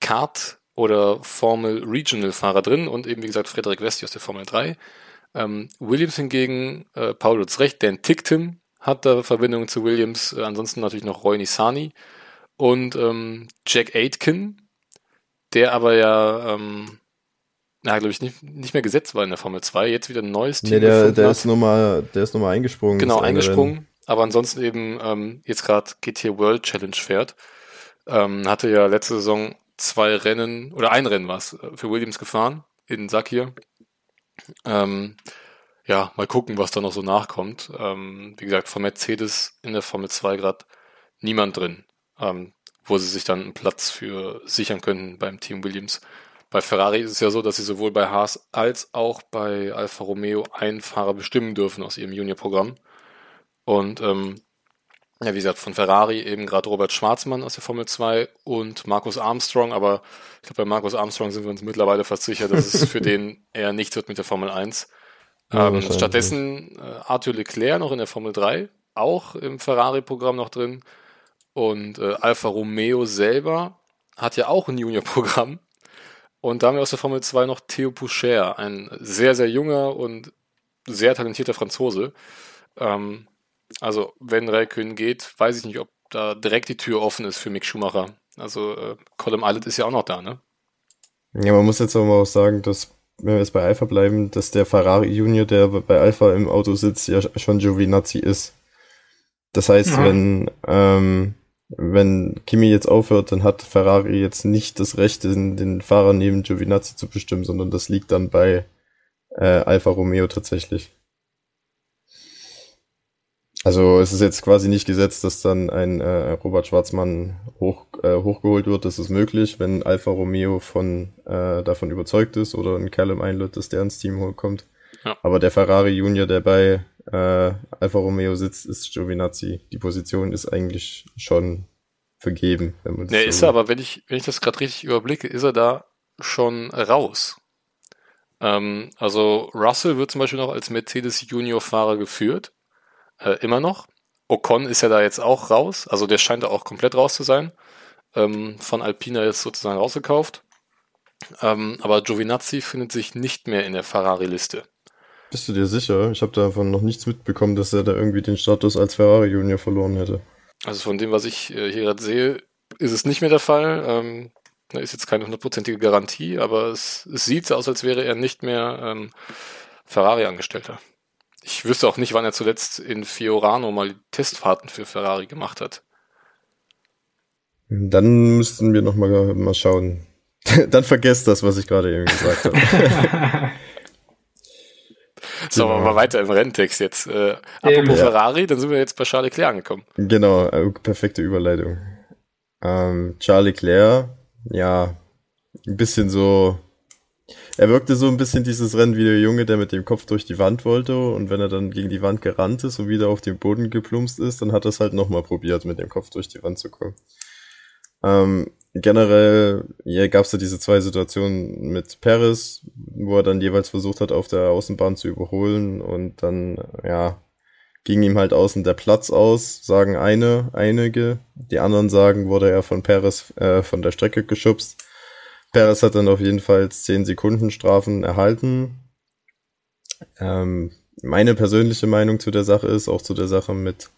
Kart- oder Formel Regional-Fahrer drin und eben, wie gesagt, Frederik Westi aus der Formel 3. Ähm, Williams hingegen, äh, Paul hat's recht, Dan Ticktim hat da Verbindungen zu Williams, äh, ansonsten natürlich noch Roy Nisani und ähm, Jack Aitken, der aber ja, ähm, na, glaube ich, nicht, nicht mehr gesetzt war in der Formel 2, jetzt wieder ein neues Team. Nee, der, der ist nochmal, der ist nochmal eingesprungen. Genau, eingesprungen, aber ansonsten eben ähm, jetzt gerade GT World Challenge fährt. Ähm, hatte ja letzte Saison zwei Rennen, oder ein Rennen war es, äh, für Williams gefahren, in Sakir. Ähm, ja, mal gucken, was da noch so nachkommt. Ähm, wie gesagt, von Mercedes in der Formel 2 gerade niemand drin, ähm, wo sie sich dann einen Platz für sichern können beim Team Williams. Bei Ferrari ist es ja so, dass sie sowohl bei Haas als auch bei Alfa Romeo einen Fahrer bestimmen dürfen aus ihrem Junior-Programm. Und ähm, ja, wie gesagt, von Ferrari eben gerade Robert Schwarzmann aus der Formel 2 und Markus Armstrong, aber ich glaube, bei Markus Armstrong sind wir uns mittlerweile fast sicher, dass es für den eher nichts wird mit der Formel 1. Ja, ähm, stattdessen äh, Arthur Leclerc noch in der Formel 3, auch im Ferrari-Programm noch drin. Und äh, Alfa Romeo selber hat ja auch ein Junior-Programm. Und da haben wir aus der Formel 2 noch Theo Poucher, ein sehr, sehr junger und sehr talentierter Franzose. Ähm, also, wenn Raikön geht, weiß ich nicht, ob da direkt die Tür offen ist für Mick Schumacher. Also, äh, Colin Eilert ist ja auch noch da, ne? Ja, man muss jetzt aber auch sagen, dass, wenn wir jetzt bei Alpha bleiben, dass der Ferrari Junior, der bei Alpha im Auto sitzt, ja schon Giovinazzi ist. Das heißt, ja. wenn, ähm, wenn Kimi jetzt aufhört, dann hat Ferrari jetzt nicht das Recht, den, den Fahrer neben Giovinazzi zu bestimmen, sondern das liegt dann bei äh, Alfa Romeo tatsächlich. Also es ist jetzt quasi nicht gesetzt, dass dann ein äh, Robert Schwarzmann hoch, äh, hochgeholt wird. Das ist möglich, wenn Alfa Romeo von äh, davon überzeugt ist oder ein Callum einlädt, dass der ins Team hochkommt. Ja. Aber der Ferrari Junior, der bei äh, Alfa Romeo sitzt, ist Giovinazzi. Die Position ist eigentlich schon vergeben. Wenn man nee, so ist er, aber wenn ich, wenn ich das gerade richtig überblicke, ist er da schon raus. Ähm, also Russell wird zum Beispiel noch als Mercedes Junior-Fahrer geführt äh, immer noch. Ocon ist ja da jetzt auch raus, also der scheint da auch komplett raus zu sein. Ähm, von Alpina ist sozusagen rausgekauft. Ähm, aber Giovinazzi findet sich nicht mehr in der Ferrari-Liste. Bist du dir sicher? Ich habe davon noch nichts mitbekommen, dass er da irgendwie den Status als Ferrari Junior verloren hätte. Also von dem, was ich äh, hier gerade sehe, ist es nicht mehr der Fall. Ähm, da ist jetzt keine hundertprozentige Garantie, aber es, es, sieht so aus, als wäre er nicht mehr ähm, Ferrari-Angestellter. Ich wüsste auch nicht, wann er zuletzt in Fiorano mal Testfahrten für Ferrari gemacht hat. Dann müssten wir noch mal, mal schauen. Dann vergesst das, was ich gerade eben gesagt habe. so, genau. mal weiter im Renntext jetzt. Äh, apropos ja. Ferrari, dann sind wir jetzt bei Charles Leclerc angekommen. Genau, äh, perfekte Überleitung. Ähm, Charles Leclerc, ja, ein bisschen so er wirkte so ein bisschen dieses Rennen wie der Junge, der mit dem Kopf durch die Wand wollte und wenn er dann gegen die Wand gerannt ist und wieder auf den Boden geplumpst ist, dann hat er es halt nochmal probiert, mit dem Kopf durch die Wand zu kommen. Ähm, generell ja, gab es da diese zwei Situationen mit Paris, wo er dann jeweils versucht hat, auf der Außenbahn zu überholen und dann, ja, ging ihm halt außen der Platz aus, sagen eine, einige. Die anderen sagen, wurde er von Paris äh, von der Strecke geschubst. Perez hat dann auf jeden Fall 10 Sekunden Strafen erhalten. Ähm, meine persönliche Meinung zu der Sache ist, auch zu der Sache mit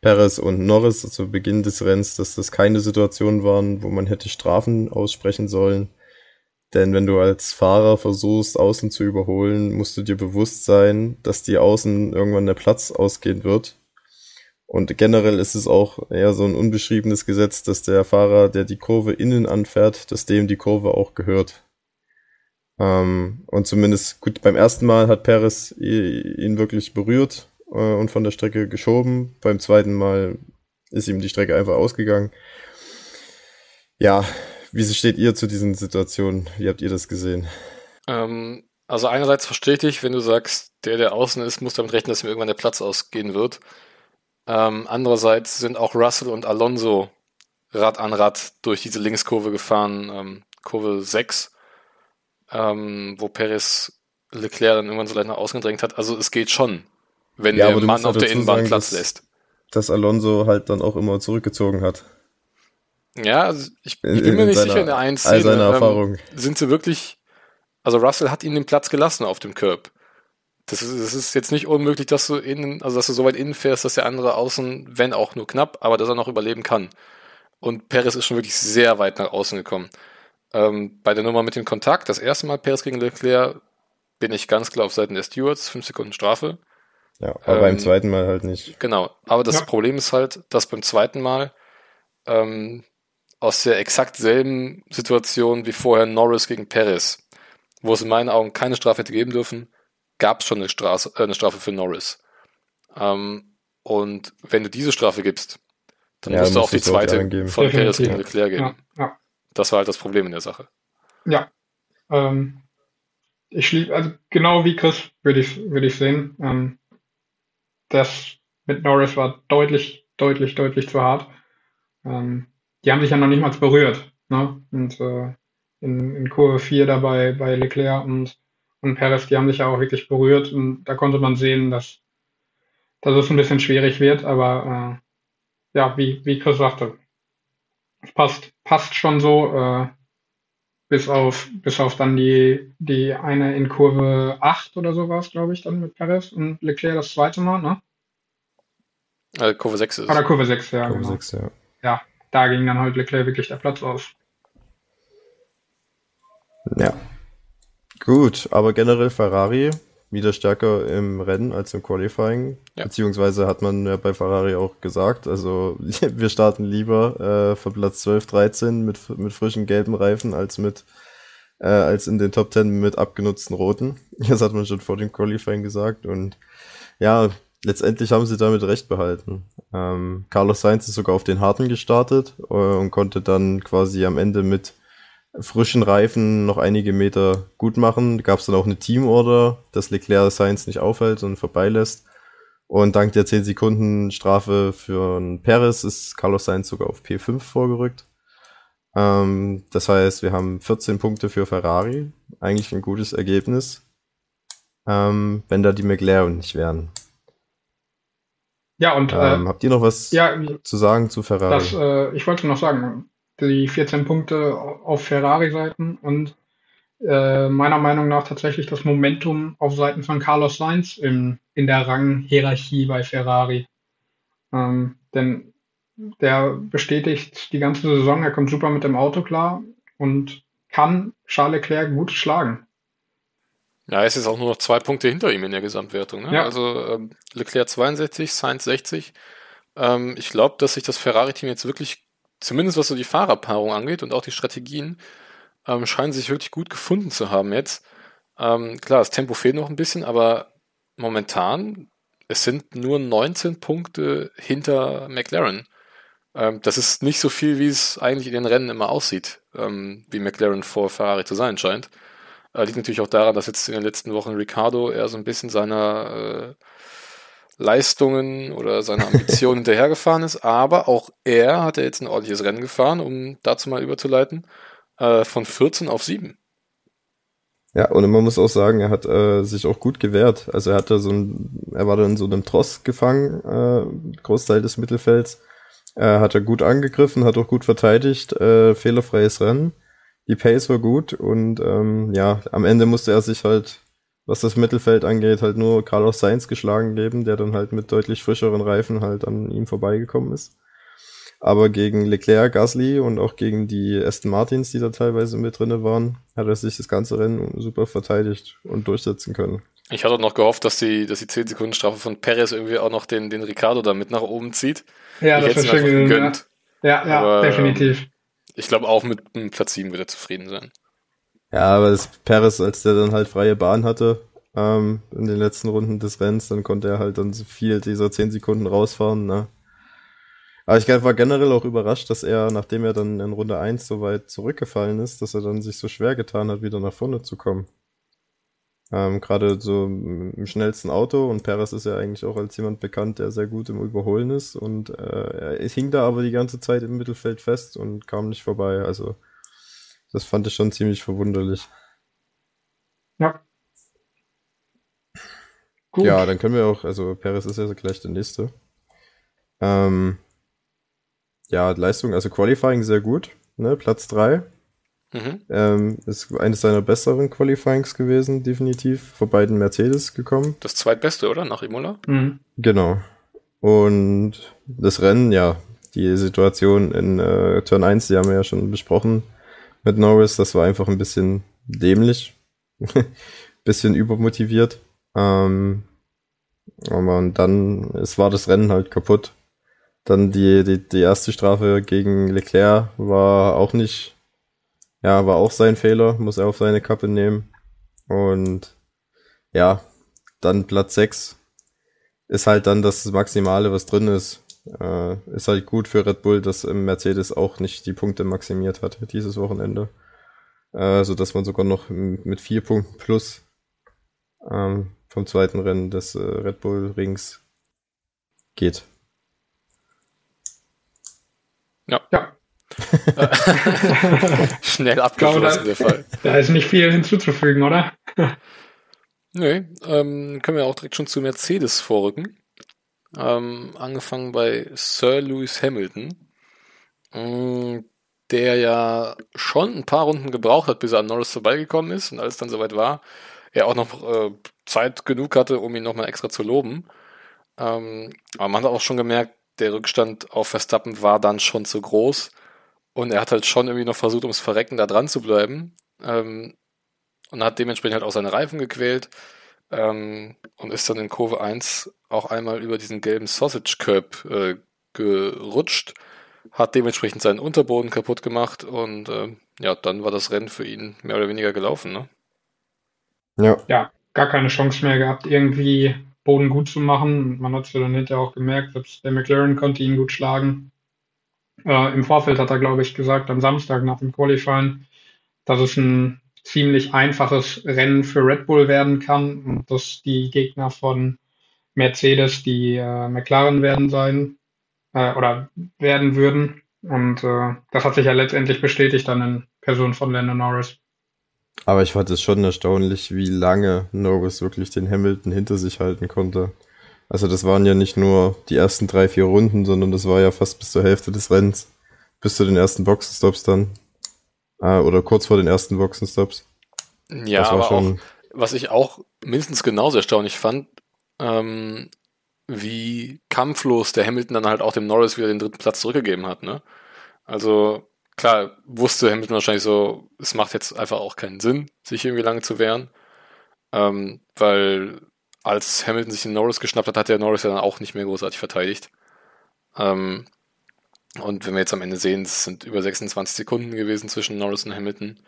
Perez und Norris zu Beginn des Rennens, dass das keine Situationen waren, wo man hätte Strafen aussprechen sollen. Denn wenn du als Fahrer versuchst, außen zu überholen, musst du dir bewusst sein, dass die außen irgendwann der Platz ausgehen wird und generell ist es auch eher so ein unbeschriebenes Gesetz, dass der Fahrer, der die Kurve innen anfährt, dass dem die Kurve auch gehört. Ähm, und zumindest, gut, beim ersten Mal hat Perez ihn wirklich berührt äh, und von der Strecke geschoben. Beim zweiten Mal ist ihm die Strecke einfach ausgegangen. Ja, wie steht ihr zu diesen Situationen? Wie habt ihr das gesehen? Ähm, also einerseits verstehe ich, wenn du sagst, der, der außen ist, muss damit rechnen, dass ihm irgendwann der Platz ausgehen wird. Ähm, andererseits sind auch Russell und Alonso Rad an Rad durch diese Linkskurve gefahren, ähm, Kurve 6, ähm, wo Perez Leclerc dann irgendwann so leicht nach außen gedrängt hat. Also es geht schon, wenn ja, der Mann auf der Innenbahn sagen, Platz dass, lässt. Dass Alonso halt dann auch immer zurückgezogen hat. Ja, also ich, ich bin mir nicht seiner, sicher, in der einen Szene ähm, sind sie wirklich, also Russell hat ihm den Platz gelassen auf dem Curb. Das ist, das ist jetzt nicht unmöglich, dass du innen, also dass du so weit innen fährst, dass der andere außen, wenn auch nur knapp, aber dass er noch überleben kann. Und Perez ist schon wirklich sehr weit nach außen gekommen. Ähm, bei der Nummer mit dem Kontakt, das erste Mal Perez gegen Leclerc, bin ich ganz klar auf Seiten der Stewards, fünf Sekunden Strafe. Ja, aber ähm, beim zweiten Mal halt nicht. Genau, aber das ja. Problem ist halt, dass beim zweiten Mal ähm, aus der exakt selben Situation wie vorher Norris gegen Perez, wo es in meinen Augen keine Strafe hätte geben dürfen, gab es schon eine, Straße, äh, eine Strafe für Norris. Ähm, und wenn du diese Strafe gibst, dann ja, musst du auch die zweite von Perez gegen Leclerc geben. Ja, ja. Das war halt das Problem in der Sache. Ja. Ähm, ich schließe, also genau wie Chris würde ich, würde ich sehen. Ähm, das mit Norris war deutlich, deutlich, deutlich zu hart. Ähm, die haben sich ja noch nicht mal berührt. Ne? Und äh, in, in Kurve 4 dabei bei Leclerc und, und Perez, die haben sich ja auch wirklich berührt. Und da konnte man sehen, dass, dass es ein bisschen schwierig wird. Aber äh, ja, wie, wie Chris sagte, es passt, passt schon so. Äh, bis auf, bis auf dann die, die eine in Kurve 8 oder so war es, glaube ich, dann mit Perez und Leclerc das zweite Mal, ne? Äh, Kurve 6 ist Oder Kurve 6, ja. Kurve genau. 6, ja. Ja, da ging dann halt Leclerc wirklich der Platz aus. Ja. Gut, aber generell Ferrari wieder stärker im Rennen als im Qualifying. Ja. Beziehungsweise hat man ja bei Ferrari auch gesagt, also wir starten lieber äh, von Platz 12, 13 mit, mit frischen gelben Reifen als mit äh, als in den Top 10 mit abgenutzten roten. Das hat man schon vor dem Qualifying gesagt und ja, letztendlich haben sie damit recht behalten. Ähm, Carlos Sainz ist sogar auf den harten gestartet äh, und konnte dann quasi am Ende mit frischen Reifen noch einige Meter gut machen. Gab es dann auch eine Teamorder, dass Leclerc Sainz nicht aufhält und vorbeilässt. Und dank der 10 Sekunden Strafe für Perez ist Carlos Sainz sogar auf P5 vorgerückt. Ähm, das heißt, wir haben 14 Punkte für Ferrari. Eigentlich ein gutes Ergebnis. Ähm, wenn da die McLaren nicht wären. Ja, und ähm, äh, habt ihr noch was ja, zu sagen zu Ferrari? Das, äh, ich wollte noch sagen, die 14 Punkte auf Ferrari-Seiten und äh, meiner Meinung nach tatsächlich das Momentum auf Seiten von Carlos Sainz in, in der Ranghierarchie bei Ferrari. Ähm, denn der bestätigt die ganze Saison, er kommt super mit dem Auto klar und kann Charles Leclerc gut schlagen. Ja, es ist auch nur noch zwei Punkte hinter ihm in der Gesamtwertung. Ne? Ja. Also ähm, Leclerc 62, Sainz 60. Ähm, ich glaube, dass sich das Ferrari-Team jetzt wirklich zumindest was so die Fahrerpaarung angeht und auch die Strategien, ähm, scheinen sich wirklich gut gefunden zu haben jetzt. Ähm, klar, das Tempo fehlt noch ein bisschen, aber momentan, es sind nur 19 Punkte hinter McLaren. Ähm, das ist nicht so viel, wie es eigentlich in den Rennen immer aussieht, ähm, wie McLaren vor Ferrari zu sein scheint. Äh, liegt natürlich auch daran, dass jetzt in den letzten Wochen Ricardo eher so ein bisschen seiner äh, Leistungen oder seine Ambitionen hinterhergefahren ist, aber auch er hat ja jetzt ein ordentliches Rennen gefahren, um dazu mal überzuleiten, äh, von 14 auf 7. Ja, und man muss auch sagen, er hat äh, sich auch gut gewehrt. Also er hatte so ein, er war dann in so einem Tross gefangen, äh, Großteil des Mittelfelds. Er hat er gut angegriffen, hat auch gut verteidigt, äh, fehlerfreies Rennen. Die Pace war gut und ähm, ja, am Ende musste er sich halt was das Mittelfeld angeht, halt nur Carlos Sainz geschlagen geben, der dann halt mit deutlich frischeren Reifen halt an ihm vorbeigekommen ist. Aber gegen Leclerc, Gasly und auch gegen die Aston Martins, die da teilweise mit drinne waren, hat er sich das ganze Rennen super verteidigt und durchsetzen können. Ich hatte noch gehofft, dass die, dass die 10 Sekunden Strafe von Perez irgendwie auch noch den, den Ricardo da mit nach oben zieht. Ja, ich das wäre schön gegönnt. Ja, ja, Aber, definitiv. Ich glaube auch mit einem Platz 7 wird er zufrieden sein. Ja, aber das Perez, als der dann halt freie Bahn hatte, ähm, in den letzten Runden des Rennens, dann konnte er halt dann so viel dieser 10 Sekunden rausfahren, ne? Aber ich war generell auch überrascht, dass er, nachdem er dann in Runde 1 so weit zurückgefallen ist, dass er dann sich so schwer getan hat, wieder nach vorne zu kommen. Ähm, Gerade so im schnellsten Auto und Perez ist ja eigentlich auch als jemand bekannt, der sehr gut im Überholen ist und äh, er hing da aber die ganze Zeit im Mittelfeld fest und kam nicht vorbei. Also das fand ich schon ziemlich verwunderlich. Ja. Gut. Ja, dann können wir auch, also Perez ist ja gleich der nächste. Ähm, ja, Leistung, also Qualifying sehr gut, ne? Platz 3. Mhm. Ähm, ist eines seiner besseren Qualifyings gewesen, definitiv. Vor beiden Mercedes gekommen. Das zweitbeste, oder? Nach Imola? Mhm. Genau. Und das Rennen, ja, die Situation in äh, Turn 1, die haben wir ja schon besprochen mit Norris, das war einfach ein bisschen dämlich. bisschen übermotiviert. Ähm, aber dann, es war das Rennen halt kaputt. Dann die, die, die erste Strafe gegen Leclerc war auch nicht, ja, war auch sein Fehler, muss er auf seine Kappe nehmen. Und ja, dann Platz 6 ist halt dann das Maximale, was drin ist. Äh, ist halt gut für Red Bull, dass Mercedes auch nicht die Punkte maximiert hat dieses Wochenende. Äh, so dass man sogar noch mit vier Punkten plus ähm, vom zweiten Rennen des äh, Red Bull Rings geht. Ja. ja. Schnell abgeschlossen, der Fall. Da ist nicht viel hinzuzufügen, oder? nee, ähm, können wir auch direkt schon zu Mercedes vorrücken. Ähm, angefangen bei Sir Lewis Hamilton, ähm, der ja schon ein paar Runden gebraucht hat, bis er an Norris vorbeigekommen ist. Und als dann soweit war, er auch noch äh, Zeit genug hatte, um ihn nochmal extra zu loben. Ähm, aber man hat auch schon gemerkt, der Rückstand auf Verstappen war dann schon zu groß. Und er hat halt schon irgendwie noch versucht, ums Verrecken da dran zu bleiben. Ähm, und hat dementsprechend halt auch seine Reifen gequält ähm, und ist dann in Kurve 1 auch einmal über diesen gelben Sausage Curb äh, gerutscht, hat dementsprechend seinen Unterboden kaputt gemacht und äh, ja, dann war das Rennen für ihn mehr oder weniger gelaufen, ne? Ja. Ja, gar keine Chance mehr gehabt, irgendwie Boden gut zu machen. Man hat es ja dann hinterher auch gemerkt, selbst der McLaren konnte ihn gut schlagen. Äh, Im Vorfeld hat er, glaube ich, gesagt, am Samstag nach dem Qualifying, dass es ein ziemlich einfaches Rennen für Red Bull werden kann und dass die Gegner von Mercedes die äh, McLaren werden sein äh, oder werden würden. Und äh, das hat sich ja letztendlich bestätigt dann in Person von Lando Norris. Aber ich fand es schon erstaunlich, wie lange Norris wirklich den Hamilton hinter sich halten konnte. Also das waren ja nicht nur die ersten drei, vier Runden, sondern das war ja fast bis zur Hälfte des Rennens. Bis zu den ersten Boxenstops dann. Äh, oder kurz vor den ersten Boxenstops. Ja, aber schon... auch, was ich auch mindestens genauso erstaunlich fand, ähm, wie kampflos der Hamilton dann halt auch dem Norris wieder den dritten Platz zurückgegeben hat, ne? Also klar, wusste Hamilton wahrscheinlich so, es macht jetzt einfach auch keinen Sinn, sich irgendwie lange zu wehren. Ähm, weil als Hamilton sich den Norris geschnappt hat, hat der Norris ja dann auch nicht mehr großartig verteidigt. Ähm, und wenn wir jetzt am Ende sehen, es sind über 26 Sekunden gewesen zwischen Norris und Hamilton.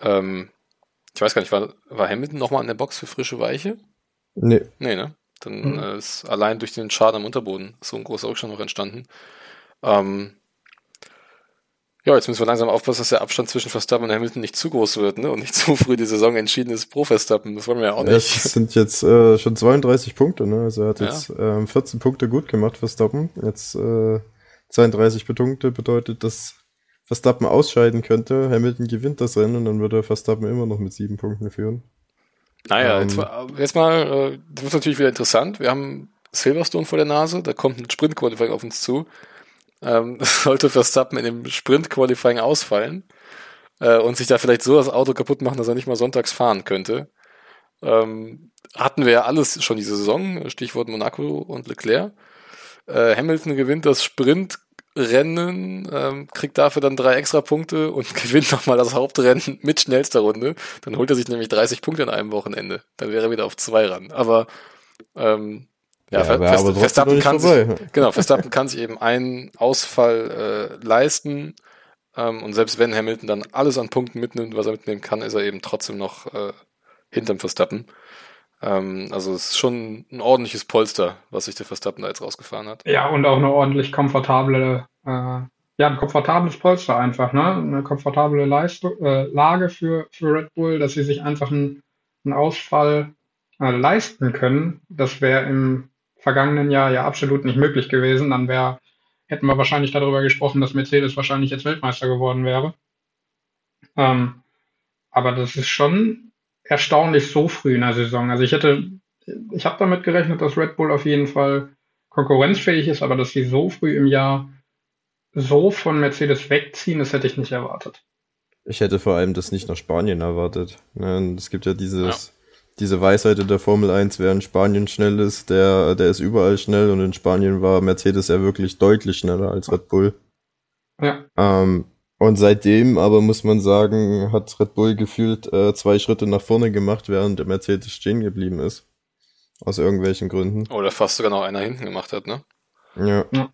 Ähm, ich weiß gar nicht, war, war Hamilton nochmal an der Box für frische Weiche? Nee. Nee, ne? Dann mhm. äh, ist allein durch den Schaden am Unterboden so ein großer Rückstand noch entstanden. Ähm, ja, jetzt müssen wir langsam aufpassen, dass der Abstand zwischen Verstappen und Hamilton nicht zu groß wird, ne? Und nicht zu früh die Saison entschieden ist pro Verstappen. Das wollen wir ja auch nicht. Es sind jetzt äh, schon 32 Punkte, ne? Also er hat ja. jetzt ähm, 14 Punkte gut gemacht, Verstappen. Jetzt äh, 32 Punkte bedeutet, dass Verstappen ausscheiden könnte. Hamilton gewinnt das Rennen und dann würde Verstappen immer noch mit sieben Punkten führen. Naja, ähm, jetzt, jetzt mal, äh, das wird natürlich wieder interessant. Wir haben Silverstone vor der Nase, da kommt ein Sprint-Qualifying auf uns zu ähm, sollte Verstappen in dem Sprint-Qualifying ausfallen äh, und sich da vielleicht so das Auto kaputt machen, dass er nicht mal sonntags fahren könnte. Ähm, hatten wir ja alles schon diese Saison, Stichwort Monaco und Leclerc. Äh, Hamilton gewinnt das Sprintrennen, ähm, kriegt dafür dann drei extra Punkte und gewinnt nochmal das Hauptrennen mit schnellster Runde. Dann holt er sich nämlich 30 Punkte an einem Wochenende. Dann wäre er wieder auf zwei ran. Aber ähm, ja, ja aber, Verst aber Verstappen kann sich, genau, Verstappen kann sich eben einen Ausfall äh, leisten. Ähm, und selbst wenn Hamilton dann alles an Punkten mitnimmt, was er mitnehmen kann, ist er eben trotzdem noch äh, hinterm Verstappen. Ähm, also es ist schon ein ordentliches Polster, was sich der Verstappen da jetzt rausgefahren hat. Ja, und auch eine ordentlich komfortable, äh, ja, ein komfortables Polster einfach, ne? Eine komfortable Leistung, äh, Lage für, für Red Bull, dass sie sich einfach einen, einen Ausfall äh, leisten können. Das wäre im vergangenen Jahr ja absolut nicht möglich gewesen. Dann wäre, hätten wir wahrscheinlich darüber gesprochen, dass Mercedes wahrscheinlich jetzt Weltmeister geworden wäre. Ähm, aber das ist schon erstaunlich so früh in der Saison. Also ich hätte ich habe damit gerechnet, dass Red Bull auf jeden Fall konkurrenzfähig ist, aber dass sie so früh im Jahr so von Mercedes wegziehen, das hätte ich nicht erwartet. Ich hätte vor allem das nicht nach Spanien erwartet. Ne? Es gibt ja dieses, ja. diese Weisheit in der Formel 1, wer in Spanien schnell ist, der, der ist überall schnell und in Spanien war Mercedes ja wirklich deutlich schneller als Red Bull. Ja. Ähm, und seitdem aber muss man sagen, hat Red Bull gefühlt äh, zwei Schritte nach vorne gemacht, während der Mercedes stehen geblieben ist. Aus irgendwelchen Gründen. Oder fast sogar noch einer hinten gemacht hat, ne? Ja. ja.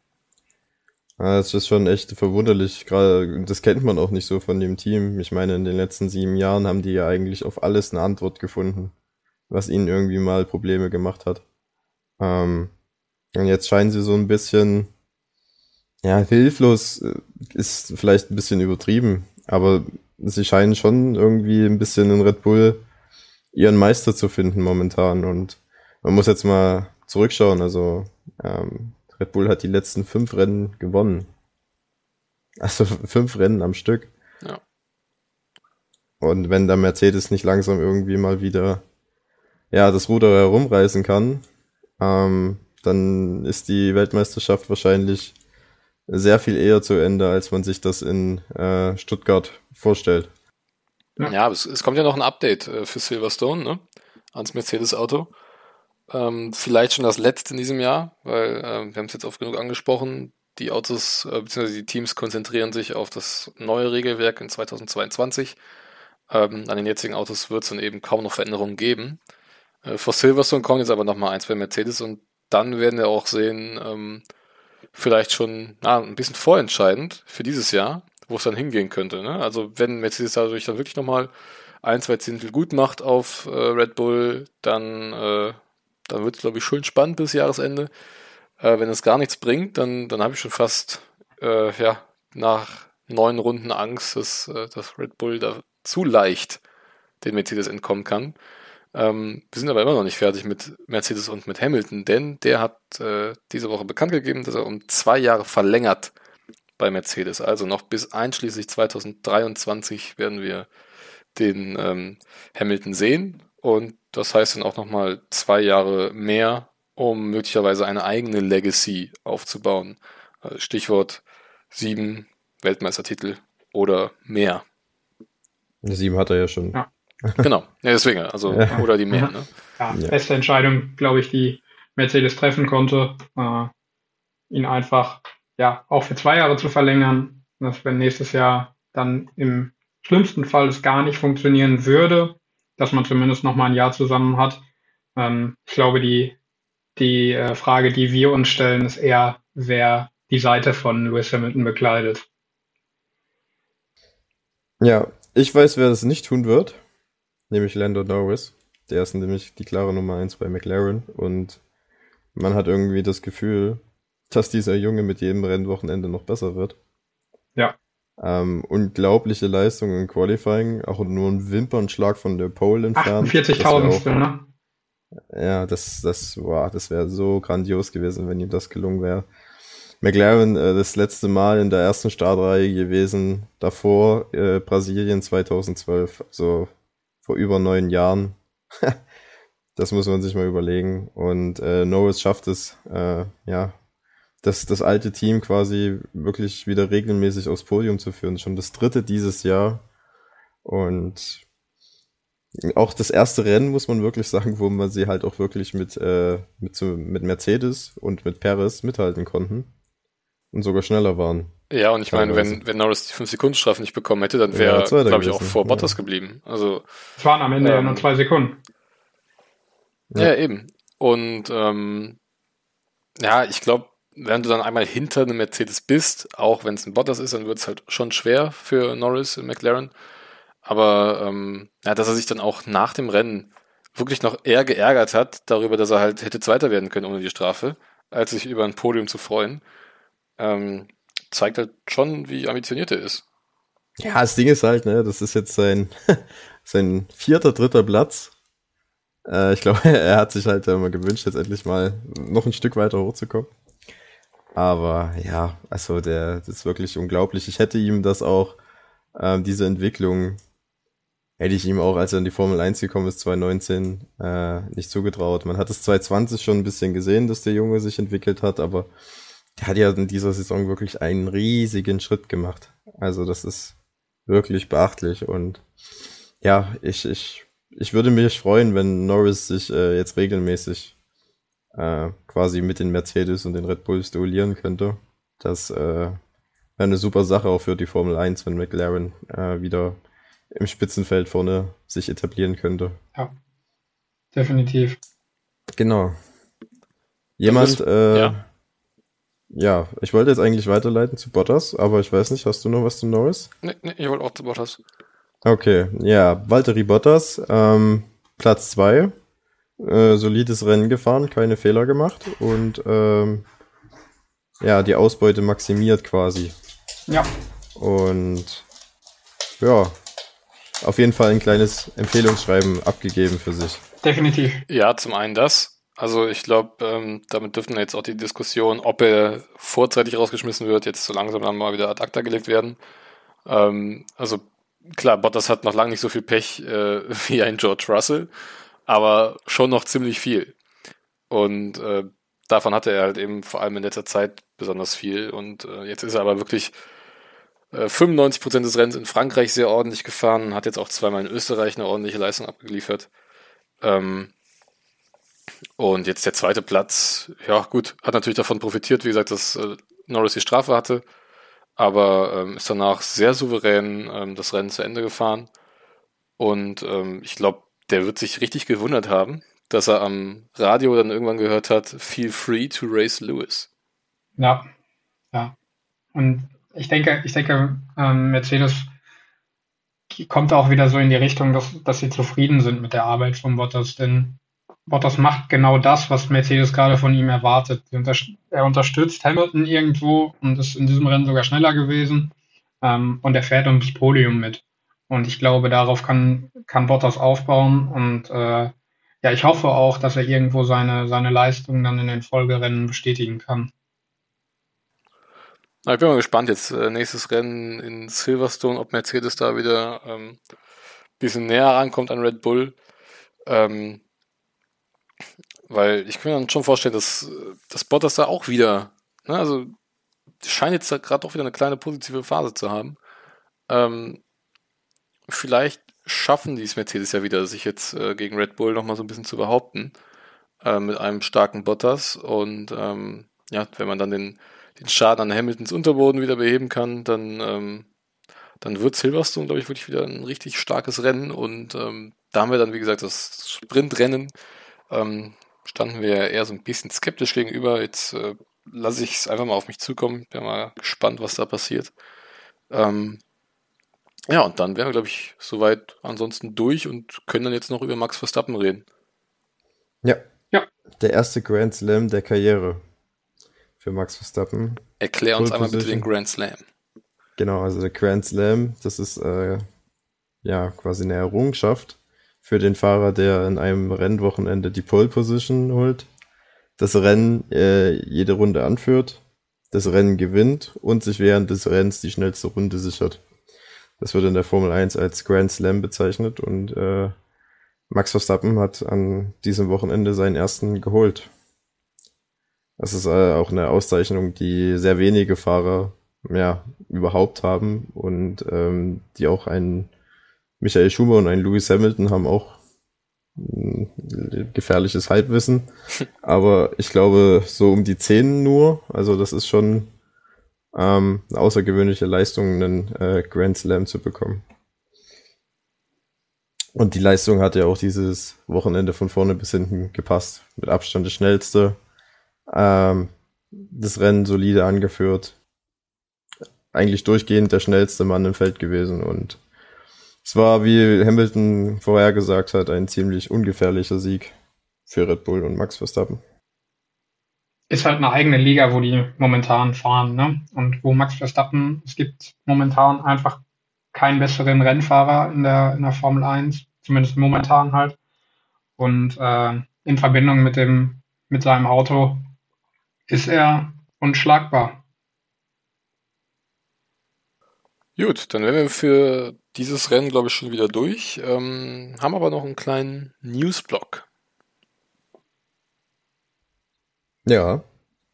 Das ist schon echt verwunderlich. Gerade, das kennt man auch nicht so von dem Team. Ich meine, in den letzten sieben Jahren haben die ja eigentlich auf alles eine Antwort gefunden, was ihnen irgendwie mal Probleme gemacht hat. Ähm, und jetzt scheinen sie so ein bisschen, ja, hilflos äh, ist vielleicht ein bisschen übertrieben, aber sie scheinen schon irgendwie ein bisschen in Red Bull ihren Meister zu finden momentan. Und man muss jetzt mal zurückschauen. Also ähm, Red Bull hat die letzten fünf Rennen gewonnen. Also fünf Rennen am Stück. Ja. Und wenn der Mercedes nicht langsam irgendwie mal wieder ja, das Ruder herumreißen kann, ähm, dann ist die Weltmeisterschaft wahrscheinlich sehr viel eher zu Ende, als man sich das in äh, Stuttgart vorstellt. Ja, ja es, es, kommt ja noch ein Update äh, für Silverstone, ne? Ans Mercedes-Auto. Ähm, vielleicht schon das letzte in diesem Jahr, weil äh, wir haben es jetzt oft genug angesprochen. Die Autos äh, bzw. die Teams konzentrieren sich auf das neue Regelwerk in 2022. Ähm, an den jetzigen Autos wird es dann eben kaum noch Veränderungen geben. Äh, vor Silverstone kommen jetzt aber nochmal eins bei Mercedes und dann werden wir auch sehen, ähm, vielleicht schon na, ein bisschen vorentscheidend für dieses Jahr, wo es dann hingehen könnte. Ne? Also wenn Mercedes dadurch dann wirklich nochmal ein, zwei Zehntel gut macht auf äh, Red Bull, dann äh, dann wird es, glaube ich, schön spannend bis Jahresende. Äh, wenn es gar nichts bringt, dann, dann habe ich schon fast äh, ja, nach neun Runden Angst, dass, äh, dass Red Bull da zu leicht den Mercedes entkommen kann. Ähm, wir sind aber immer noch nicht fertig mit Mercedes und mit Hamilton, denn der hat äh, diese Woche bekannt gegeben, dass er um zwei Jahre verlängert bei Mercedes. Also noch bis einschließlich 2023 werden wir den ähm, Hamilton sehen. Und das heißt dann auch nochmal zwei Jahre mehr, um möglicherweise eine eigene Legacy aufzubauen. Äh, Stichwort sieben Weltmeistertitel oder mehr. Sieben hat er ja schon. Ja. Genau, ja, deswegen, also ja. oder die mehr. Ne? Ja, beste Entscheidung, glaube ich, die Mercedes treffen konnte, äh, ihn einfach ja auch für zwei Jahre zu verlängern, dass wenn nächstes Jahr dann im schlimmsten Fall es gar nicht funktionieren würde, dass man zumindest noch mal ein Jahr zusammen hat. Ähm, ich glaube, die, die äh, Frage, die wir uns stellen, ist eher, wer die Seite von Lewis Hamilton bekleidet. Ja, ich weiß, wer das nicht tun wird, nämlich Lando Norris. Der ist nämlich die klare Nummer 1 bei McLaren und man hat irgendwie das Gefühl, dass dieser Junge mit jedem Rennwochenende noch besser wird. Ja. Ähm, unglaubliche Leistung im Qualifying, auch nur ein Wimpernschlag von der Pole entfernt. 48.000, ne? Ja, das, das, wow, das wäre so grandios gewesen, wenn ihm das gelungen wäre. McLaren äh, das letzte Mal in der ersten Startreihe gewesen, davor äh, Brasilien 2012, also vor über neun Jahren. das muss man sich mal überlegen. Und äh, Norris schafft es, äh, ja, das, das alte Team quasi wirklich wieder regelmäßig aufs Podium zu führen. Schon das dritte dieses Jahr. Und auch das erste Rennen, muss man wirklich sagen, wo man sie halt auch wirklich mit, äh, mit, mit Mercedes und mit Perez mithalten konnten. Und sogar schneller waren. Ja, und ich meine, wenn, wenn Norris die 5-Sekunden-Strafe nicht bekommen hätte, dann wäre, ja, glaube ich, auch vor Bottas ja. geblieben. Also, es waren am Ende ähm, ja nur zwei Sekunden. Ja, ja eben. Und ähm, ja, ich glaube, wenn du dann einmal hinter einem Mercedes bist, auch wenn es ein Bottas ist, dann wird es halt schon schwer für Norris in McLaren. Aber ähm, ja, dass er sich dann auch nach dem Rennen wirklich noch eher geärgert hat darüber, dass er halt hätte Zweiter werden können ohne die Strafe, als sich über ein Podium zu freuen, ähm, zeigt halt schon, wie ambitioniert er ist. Ja, das Ding ist halt, ne, das ist jetzt sein, sein vierter, dritter Platz. Äh, ich glaube, er hat sich halt immer gewünscht, jetzt endlich mal noch ein Stück weiter hochzukommen. Aber ja, also der das ist wirklich unglaublich. Ich hätte ihm das auch, ähm, diese Entwicklung, hätte ich ihm auch, als er in die Formel 1 gekommen ist, 2019, äh, nicht zugetraut. Man hat es 2020 schon ein bisschen gesehen, dass der Junge sich entwickelt hat, aber der hat ja in dieser Saison wirklich einen riesigen Schritt gemacht. Also das ist wirklich beachtlich und ja, ich, ich, ich würde mich freuen, wenn Norris sich äh, jetzt regelmäßig äh, quasi mit den Mercedes und den Red Bulls duellieren könnte. Das äh, wäre eine super Sache auch für die Formel 1, wenn McLaren äh, wieder im Spitzenfeld vorne sich etablieren könnte. Ja, definitiv. Genau. Jemand, bist, äh, ja. Ja. ich wollte jetzt eigentlich weiterleiten zu Bottas, aber ich weiß nicht, hast du noch was zu Norris? Nee, nee ich wollte auch zu Bottas. Okay, ja, Valtteri Bottas, ähm, Platz 2, äh, solides Rennen gefahren, keine Fehler gemacht und ähm, ja, die Ausbeute maximiert quasi. Ja. Und ja, auf jeden Fall ein kleines Empfehlungsschreiben abgegeben für sich. Definitiv. Ja, zum einen das. Also ich glaube, ähm, damit dürften jetzt auch die Diskussion, ob er vorzeitig rausgeschmissen wird, jetzt so langsam dann mal wieder ad acta gelegt werden. Ähm, also klar, Bottas hat noch lange nicht so viel Pech äh, wie ein George Russell, aber schon noch ziemlich viel. Und äh, davon hatte er halt eben vor allem in letzter Zeit besonders viel. Und äh, jetzt ist er aber wirklich 95% äh, des Rennens in Frankreich sehr ordentlich gefahren, hat jetzt auch zweimal in Österreich eine ordentliche Leistung abgeliefert. Ähm, und jetzt der zweite Platz, ja gut, hat natürlich davon profitiert, wie gesagt, dass äh, Norris die Strafe hatte, aber ähm, ist danach sehr souverän ähm, das Rennen zu Ende gefahren. Und ähm, ich glaube, der wird sich richtig gewundert haben, dass er am Radio dann irgendwann gehört hat, feel free to race Lewis. Ja, ja. Und ich denke, ich denke, ähm, Mercedes kommt auch wieder so in die Richtung, dass, dass sie zufrieden sind mit der Arbeit von Bottas, denn Bottas macht genau das, was Mercedes gerade von ihm erwartet. Er unterstützt Hamilton irgendwo und ist in diesem Rennen sogar schneller gewesen ähm, und er fährt ums Podium mit. Und ich glaube, darauf kann, kann Bottas aufbauen und äh, ja, ich hoffe auch, dass er irgendwo seine, seine Leistung dann in den Folgerennen bestätigen kann. Ich bin mal gespannt jetzt. Äh, nächstes Rennen in Silverstone, ob Mercedes da wieder ähm, bisschen näher rankommt an Red Bull. Ähm, weil ich kann mir dann schon vorstellen, dass, dass Bottas da auch wieder, ne, also scheint jetzt gerade doch wieder eine kleine positive Phase zu haben. Ähm, vielleicht schaffen die es Mercedes ja wieder, sich jetzt äh, gegen Red Bull nochmal so ein bisschen zu behaupten. Äh, mit einem starken Bottas. Und ähm, ja, wenn man dann den den Schaden an Hamiltons Unterboden wieder beheben kann, dann, ähm, dann wird Silverstone, glaube ich, wirklich wieder ein richtig starkes Rennen. Und ähm, da haben wir dann, wie gesagt, das Sprintrennen. Ähm, standen wir eher so ein bisschen skeptisch gegenüber. Jetzt äh, lasse ich es einfach mal auf mich zukommen. Bin mal gespannt, was da passiert. Ähm, ja, und dann wären wir, glaube ich, soweit ansonsten durch und können dann jetzt noch über Max Verstappen reden. Ja. Ja. Der erste Grand Slam der Karriere für Max Verstappen. Erklär uns einmal bitte den Grand Slam. Genau, also der Grand Slam, das ist äh, ja quasi eine Errungenschaft für den Fahrer, der in einem Rennwochenende die Pole Position holt, das Rennen äh, jede Runde anführt, das Rennen gewinnt und sich während des Rennens die schnellste Runde sichert. Das wird in der Formel 1 als Grand Slam bezeichnet und äh, Max Verstappen hat an diesem Wochenende seinen ersten geholt. Das ist äh, auch eine Auszeichnung, die sehr wenige Fahrer ja, überhaupt haben und ähm, die auch ein Michael Schumer und ein Lewis Hamilton haben auch ein gefährliches Halbwissen. Aber ich glaube, so um die zehn nur. Also das ist schon ähm, eine außergewöhnliche Leistung, einen äh, Grand Slam zu bekommen. Und die Leistung hat ja auch dieses Wochenende von vorne bis hinten gepasst. Mit Abstand das schnellste, ähm, das Rennen solide angeführt. Eigentlich durchgehend der schnellste Mann im Feld gewesen und es war, wie Hamilton vorher gesagt hat, ein ziemlich ungefährlicher Sieg für Red Bull und Max Verstappen. Ist halt eine eigene Liga, wo die momentan fahren, ne? Und wo Max Verstappen, es gibt momentan einfach keinen besseren Rennfahrer in der, in der Formel 1, zumindest momentan halt. Und äh, in Verbindung mit dem, mit seinem Auto ist er unschlagbar. Gut, dann wären wir für dieses Rennen, glaube ich, schon wieder durch. Ähm, haben aber noch einen kleinen Newsblock. Ja.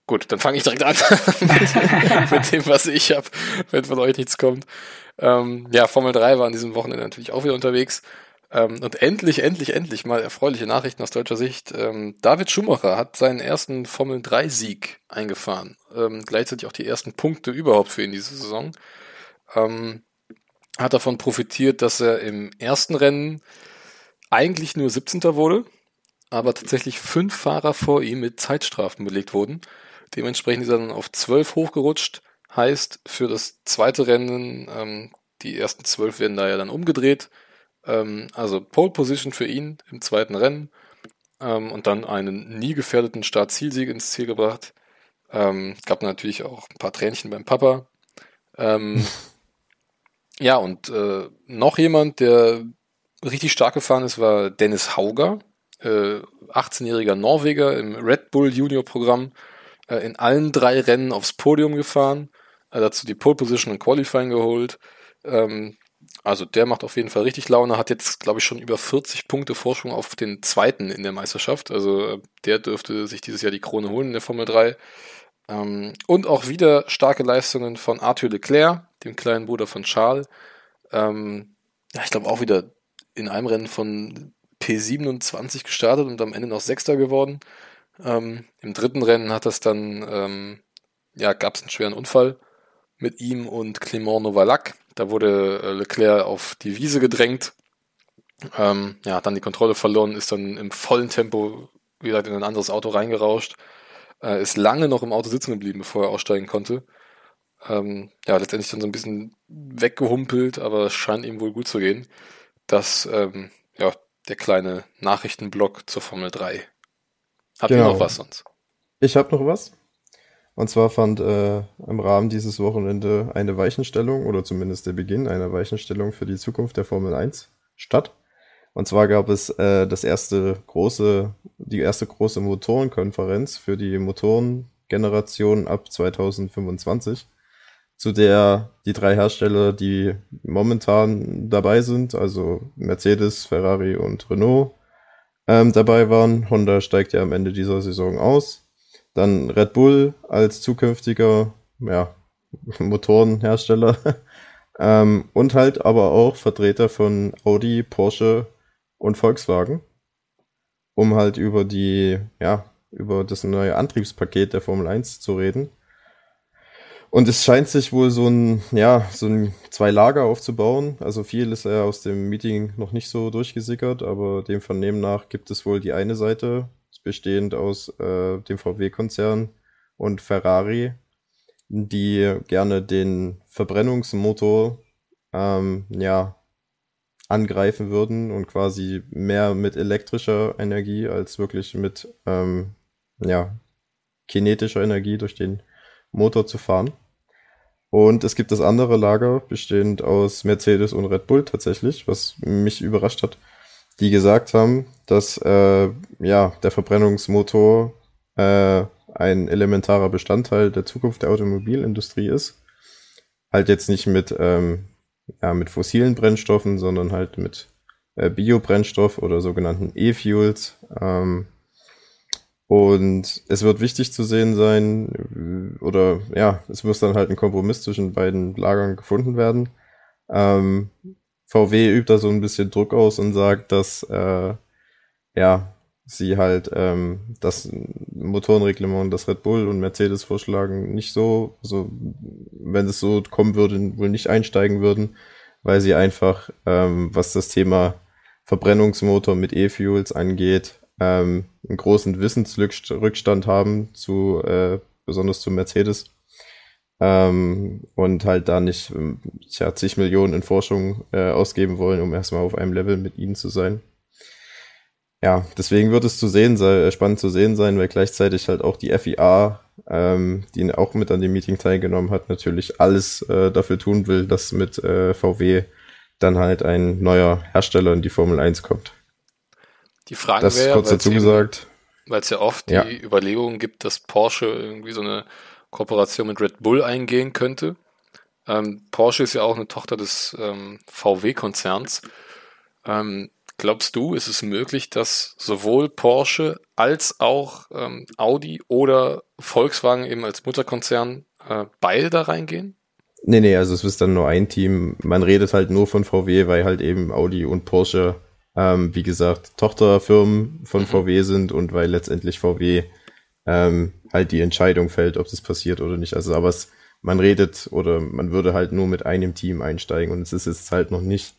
Gut, dann fange ich direkt an mit, mit, dem, was ich habe, wenn von euch nichts kommt. Ähm, ja, Formel 3 war an diesem Wochenende natürlich auch wieder unterwegs. Ähm, und endlich, endlich, endlich mal erfreuliche Nachrichten aus deutscher Sicht. Ähm, David Schumacher hat seinen ersten Formel 3-Sieg eingefahren. Ähm, gleichzeitig auch die ersten Punkte überhaupt für ihn diese Saison. Ähm, hat davon profitiert, dass er im ersten Rennen eigentlich nur 17. wurde, aber tatsächlich fünf Fahrer vor ihm mit Zeitstrafen belegt wurden. Dementsprechend ist er dann auf 12 hochgerutscht. Heißt, für das zweite Rennen, ähm, die ersten zwölf werden da ja dann umgedreht. Ähm, also Pole Position für ihn im zweiten Rennen ähm, und dann einen nie gefährdeten Start-Zielsieg ins Ziel gebracht. Ähm, gab natürlich auch ein paar Tränchen beim Papa. Ähm, ja, und äh, noch jemand, der richtig stark gefahren ist, war Dennis Hauger, äh, 18-jähriger Norweger im Red Bull Junior Programm, äh, in allen drei Rennen aufs Podium gefahren, äh, dazu die Pole Position und Qualifying geholt. Ähm, also der macht auf jeden Fall richtig Laune, hat jetzt, glaube ich, schon über 40 Punkte Vorsprung auf den zweiten in der Meisterschaft. Also äh, der dürfte sich dieses Jahr die Krone holen in der Formel 3. Ähm, und auch wieder starke Leistungen von Arthur Leclerc, dem kleinen Bruder von Charles. Ähm, ja, ich glaube auch wieder in einem Rennen von P27 gestartet und am Ende noch Sechster geworden. Ähm, Im dritten Rennen hat das dann, ähm, ja, gab es einen schweren Unfall mit ihm und Clément Novalak. Da wurde äh, Leclerc auf die Wiese gedrängt. Ähm, ja, hat dann die Kontrolle verloren, ist dann im vollen Tempo wieder in ein anderes Auto reingerauscht. Äh, ist lange noch im Auto sitzen geblieben, bevor er aussteigen konnte. Ähm, ja, letztendlich dann so ein bisschen weggehumpelt, aber es scheint ihm wohl gut zu gehen. Das, ähm, ja, der kleine Nachrichtenblock zur Formel 3. Habt genau. ihr noch was sonst? Ich habe noch was. Und zwar fand äh, im Rahmen dieses Wochenende eine Weichenstellung oder zumindest der Beginn einer Weichenstellung für die Zukunft der Formel 1 statt. Und zwar gab es äh, das erste große, die erste große Motorenkonferenz für die Motorengeneration ab 2025, zu der die drei Hersteller, die momentan dabei sind, also Mercedes, Ferrari und Renault, ähm, dabei waren. Honda steigt ja am Ende dieser Saison aus. Dann Red Bull als zukünftiger ja, Motorenhersteller. ähm, und halt aber auch Vertreter von Audi, Porsche und Volkswagen, um halt über die, ja, über das neue Antriebspaket der Formel 1 zu reden. Und es scheint sich wohl so ein, ja, so ein zwei Lager aufzubauen. Also viel ist ja aus dem Meeting noch nicht so durchgesickert, aber dem Vernehmen nach gibt es wohl die eine Seite, bestehend aus äh, dem VW-Konzern und Ferrari, die gerne den Verbrennungsmotor ähm, ja, angreifen würden und quasi mehr mit elektrischer Energie als wirklich mit ähm, ja, kinetischer Energie durch den Motor zu fahren. Und es gibt das andere Lager, bestehend aus Mercedes und Red Bull tatsächlich, was mich überrascht hat, die gesagt haben, dass äh, ja, der Verbrennungsmotor äh, ein elementarer Bestandteil der Zukunft der Automobilindustrie ist. Halt jetzt nicht mit ähm, ja, mit fossilen Brennstoffen, sondern halt mit äh, Biobrennstoff oder sogenannten E-Fuels. Ähm, und es wird wichtig zu sehen sein, oder ja, es muss dann halt ein Kompromiss zwischen beiden Lagern gefunden werden. Ähm, VW übt da so ein bisschen Druck aus und sagt, dass äh, ja, sie halt ähm, das Motorenreglement, das Red Bull und Mercedes vorschlagen, nicht so, also wenn es so kommen würde, wohl nicht einsteigen würden, weil sie einfach, ähm, was das Thema Verbrennungsmotor mit E-Fuels angeht, ähm, einen großen Wissensrückstand haben zu äh, besonders zu Mercedes. Ähm, und halt da nicht ja, zig Millionen in Forschung äh, ausgeben wollen, um erstmal auf einem Level mit ihnen zu sein ja, deswegen wird es zu sehen sein, äh, spannend zu sehen sein, weil gleichzeitig halt auch die FIA, ähm, die auch mit an dem Meeting teilgenommen hat, natürlich alles äh, dafür tun will, dass mit äh, VW dann halt ein neuer Hersteller in die Formel 1 kommt. Die Frage das wäre, kurz dazu gesagt, weil es ja oft ja. die Überlegungen gibt, dass Porsche irgendwie so eine Kooperation mit Red Bull eingehen könnte. Ähm, Porsche ist ja auch eine Tochter des ähm, VW-Konzerns. Ähm, glaubst du, ist es möglich, dass sowohl Porsche als auch ähm, Audi oder Volkswagen eben als Mutterkonzern äh, beide da reingehen? Nee, nee, also es ist dann nur ein Team. Man redet halt nur von VW, weil halt eben Audi und Porsche, ähm, wie gesagt, Tochterfirmen von mhm. VW sind und weil letztendlich VW ähm, halt die Entscheidung fällt, ob das passiert oder nicht. Also aber es, man redet oder man würde halt nur mit einem Team einsteigen und es ist jetzt halt noch nicht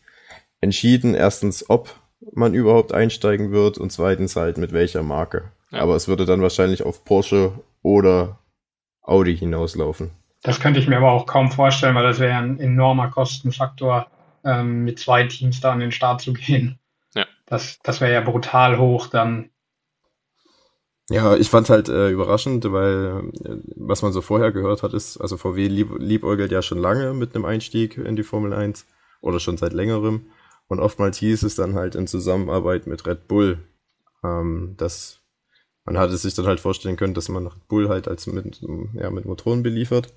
entschieden, erstens, ob man überhaupt einsteigen wird und zweitens halt mit welcher Marke. Ja. Aber es würde dann wahrscheinlich auf Porsche oder Audi hinauslaufen. Das könnte ich mir aber auch kaum vorstellen, weil das wäre ein enormer Kostenfaktor, ähm, mit zwei Teams da an den Start zu gehen. Ja. Das, das wäre ja brutal hoch dann. Ja, ich fand halt äh, überraschend, weil äh, was man so vorher gehört hat, ist, also VW lieb, liebäugelt ja schon lange mit einem Einstieg in die Formel 1 oder schon seit längerem. Und oftmals hieß es dann halt in Zusammenarbeit mit Red Bull, ähm, dass man hatte sich dann halt vorstellen können, dass man Red Bull halt als mit, ja, mit Motoren beliefert.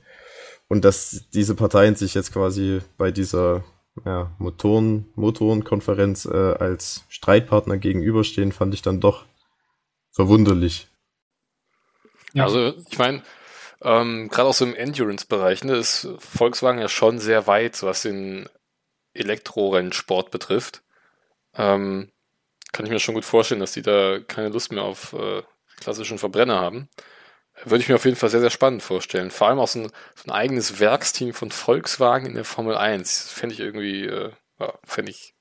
Und dass diese Parteien sich jetzt quasi bei dieser ja, Motoren, Motorenkonferenz äh, als Streitpartner gegenüberstehen, fand ich dann doch verwunderlich. Ja. Also ich meine, ähm, gerade auch so im Endurance-Bereich ne, ist Volkswagen ja schon sehr weit, was den Elektrorennsport betrifft. Ähm, kann ich mir schon gut vorstellen, dass die da keine Lust mehr auf äh, klassischen Verbrenner haben. Würde ich mir auf jeden Fall sehr, sehr spannend vorstellen. Vor allem auch so ein, so ein eigenes Werksteam von Volkswagen in der Formel 1. Fände ich irgendwie, äh, ja, fände ich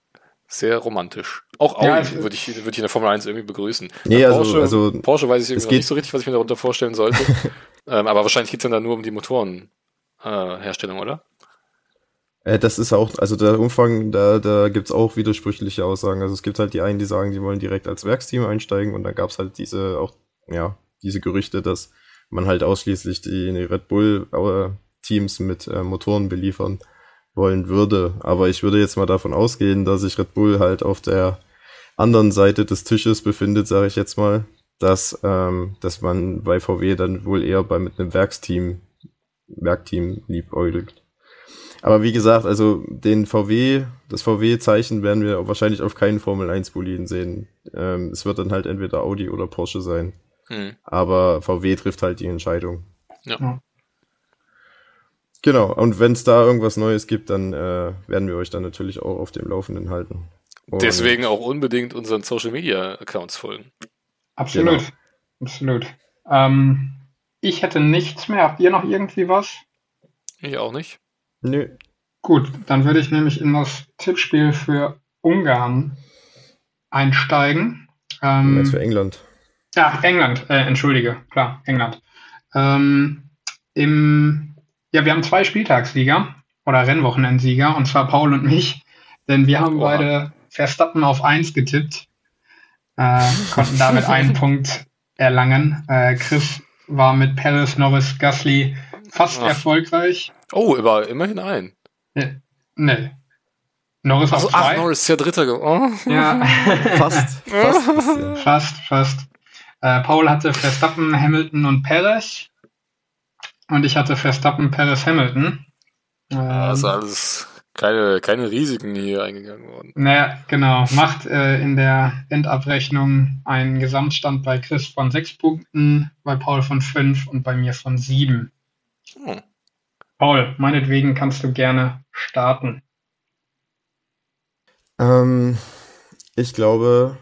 sehr romantisch. Auch Audi ja, würde ich, würde ich in der Formel 1 irgendwie begrüßen. Nee, also, Porsche, also, Porsche weiß ich irgendwie nicht so richtig, was ich mir darunter vorstellen sollte. ähm, aber wahrscheinlich geht es dann da nur um die Motorenherstellung, äh, oder? Äh, das ist auch, also der Umfang, da, da gibt's auch widersprüchliche Aussagen. Also es gibt halt die einen, die sagen, die wollen direkt als Werksteam einsteigen und dann gab's halt diese auch, ja, diese Gerüchte, dass man halt ausschließlich die, die Red Bull äh, Teams mit äh, Motoren beliefern wollen würde. Aber ich würde jetzt mal davon ausgehen, dass sich Red Bull halt auf der anderen Seite des Tisches befindet, sage ich jetzt mal, dass, ähm, dass man bei VW dann wohl eher bei mit einem Werksteam, Werkteam liebäugelt. Aber wie gesagt, also den VW, das VW-Zeichen werden wir wahrscheinlich auf keinen Formel 1 Boliden sehen. Ähm, es wird dann halt entweder Audi oder Porsche sein. Hm. Aber VW trifft halt die Entscheidung. Ja. Genau, und wenn es da irgendwas Neues gibt, dann äh, werden wir euch dann natürlich auch auf dem Laufenden halten. Und Deswegen auch unbedingt unseren Social Media Accounts folgen. Absolut, genau. absolut. Ähm, ich hätte nichts mehr. Habt ihr noch irgendwie was? Ich auch nicht. Nö. Gut, dann würde ich nämlich in das Tippspiel für Ungarn einsteigen. Ähm, Jetzt für England. Ja, England, äh, entschuldige, klar, England. Ähm, im, ja, wir haben zwei Spieltagssieger oder Rennwochenendsieger, und zwar Paul und mich, denn wir haben Oha. beide Verstappen auf 1 getippt, äh, konnten damit einen Punkt erlangen. Äh, Chris war mit Paris, Norris, Gasly fast Ach. erfolgreich. Oh, aber immerhin ein. Nee. nee. Norris also, auf zwei. Ach, Norris ist ja Dritter geworden. Oh. Ja. fast. Fast, fast. fast. Äh, Paul hatte Verstappen, Hamilton und Perez. Und ich hatte Verstappen, Perez, Hamilton. Ähm, also alles keine, keine Risiken hier eingegangen worden. Naja, genau. Macht äh, in der Endabrechnung einen Gesamtstand bei Chris von sechs Punkten, bei Paul von fünf und bei mir von sieben. Hm. Paul, meinetwegen kannst du gerne starten. Ähm, ich glaube,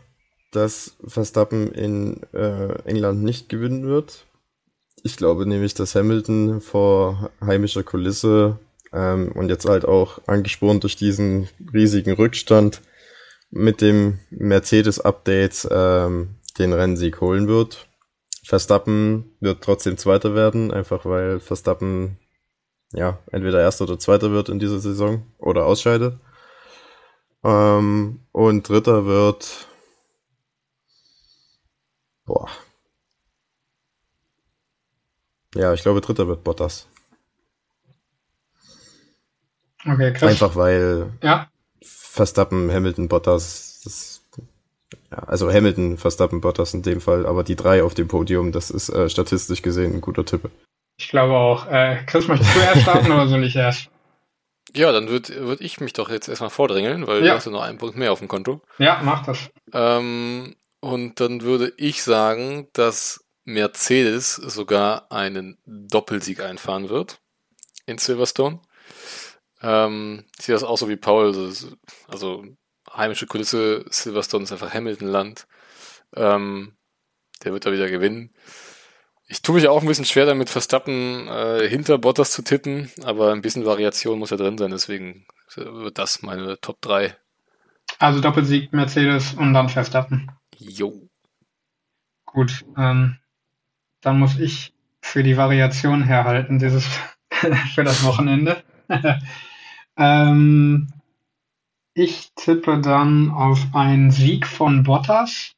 dass Verstappen in äh, England nicht gewinnen wird. Ich glaube nämlich, dass Hamilton vor heimischer Kulisse ähm, und jetzt halt auch angespornt durch diesen riesigen Rückstand mit dem Mercedes-Update ähm, den Rennsieg holen wird. Verstappen wird trotzdem Zweiter werden, einfach weil Verstappen ja, entweder Erster oder Zweiter wird in dieser Saison oder ausscheidet. Ähm, und Dritter wird. Boah. Ja, ich glaube, Dritter wird Bottas. Okay, krass. Einfach weil ja. Verstappen, Hamilton, Bottas, das, ja, also Hamilton, Verstappen, Bottas in dem Fall, aber die drei auf dem Podium, das ist äh, statistisch gesehen ein guter Tipp. Ich glaube auch. Äh, Chris, möchtest du erst starten oder soll ich erst? Ja, dann würde würd ich mich doch jetzt erstmal vordrängeln, weil Ja. du hast ja noch einen Punkt mehr auf dem Konto. Ja, mach das. Ähm, und dann würde ich sagen, dass Mercedes sogar einen Doppelsieg einfahren wird in Silverstone. Ähm, ich sehe das auch so wie Paul. Also heimische Kulisse, Silverstone ist einfach Hamilton-Land. Ähm, der wird da wieder gewinnen. Ich tue mich auch ein bisschen schwer damit, Verstappen äh, hinter Bottas zu tippen, aber ein bisschen Variation muss ja drin sein, deswegen wird das meine Top 3. Also Doppelsieg Mercedes und dann Verstappen. Jo. Gut, ähm, dann muss ich für die Variation herhalten, dieses für das Wochenende. ähm, ich tippe dann auf einen Sieg von Bottas.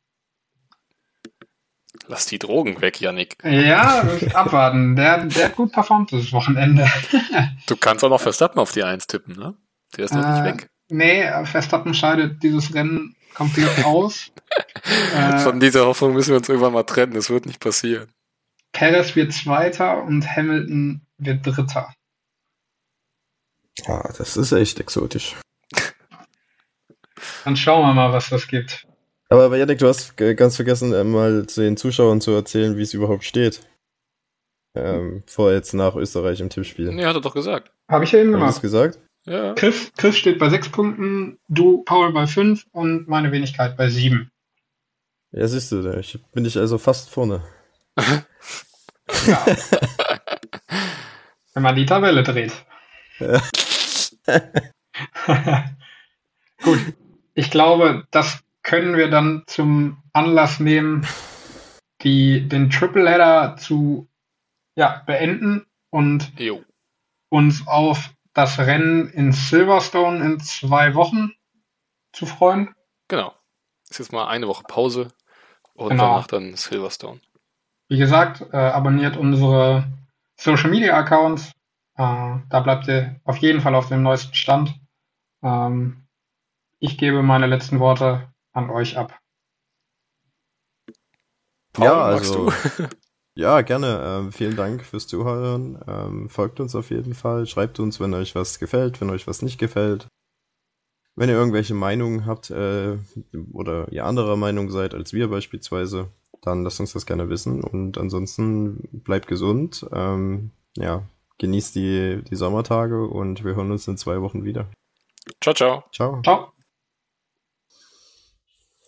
Lass die Drogen weg, Yannick. Ja, abwarten. Der, der hat gut performt dieses Wochenende. Du kannst auch noch Verstappen auf die 1 tippen, ne? Der ist noch Äh, nicht weg. Nee, Verstappen scheidet dieses Rennen komplett aus. äh, Von dieser Hoffnung müssen wir uns irgendwann mal trennen. Das wird nicht passieren. Perez wird Zweiter und Hamilton wird Dritter. Ja, das ist echt exotisch. Dann schauen wir mal, was das gibt. Aber, aber Janik, du hast ganz vergessen, äh, mal zu den Zuschauern zu erzählen, wie es überhaupt steht. Ähm, vor jetzt nach Österreich im Tippspiel. Nee, hat er doch gesagt. Habe ich ja eben Hast du gemacht. gesagt? Ja. Chris, Chris steht bei sechs Punkten, du, Paul, bei fünf und meine Wenigkeit bei sieben. Ja, siehst du, da ich, bin ich also fast vorne. Ja. Wenn man die Tabelle dreht. Ja. Gut, ich glaube, das können wir dann zum Anlass nehmen, die, den Triple Header zu ja, beenden und Jo. uns auf das Rennen in Silverstone in zwei Wochen zu freuen. Genau. Ist jetzt mal eine Woche Pause und Genau. danach dann Silverstone. Wie gesagt, äh, abonniert unsere Social Media Accounts. Äh, da bleibt ihr auf jeden Fall auf dem neuesten Stand. Ähm, ich gebe meine letzten Worte an euch ab. Paul, ja, also, ja, gerne. Ähm, vielen Dank fürs Zuhören. Ähm, folgt uns auf jeden Fall. Schreibt uns, wenn euch was gefällt, wenn euch was nicht gefällt. Wenn ihr irgendwelche Meinungen habt äh, oder ihr anderer Meinung seid als wir beispielsweise, dann lasst uns das gerne wissen. Und ansonsten bleibt gesund. Ähm, ja, genießt die, die Sommertage und wir hören uns in zwei Wochen wieder. Ciao, ciao. Ciao. Ciao.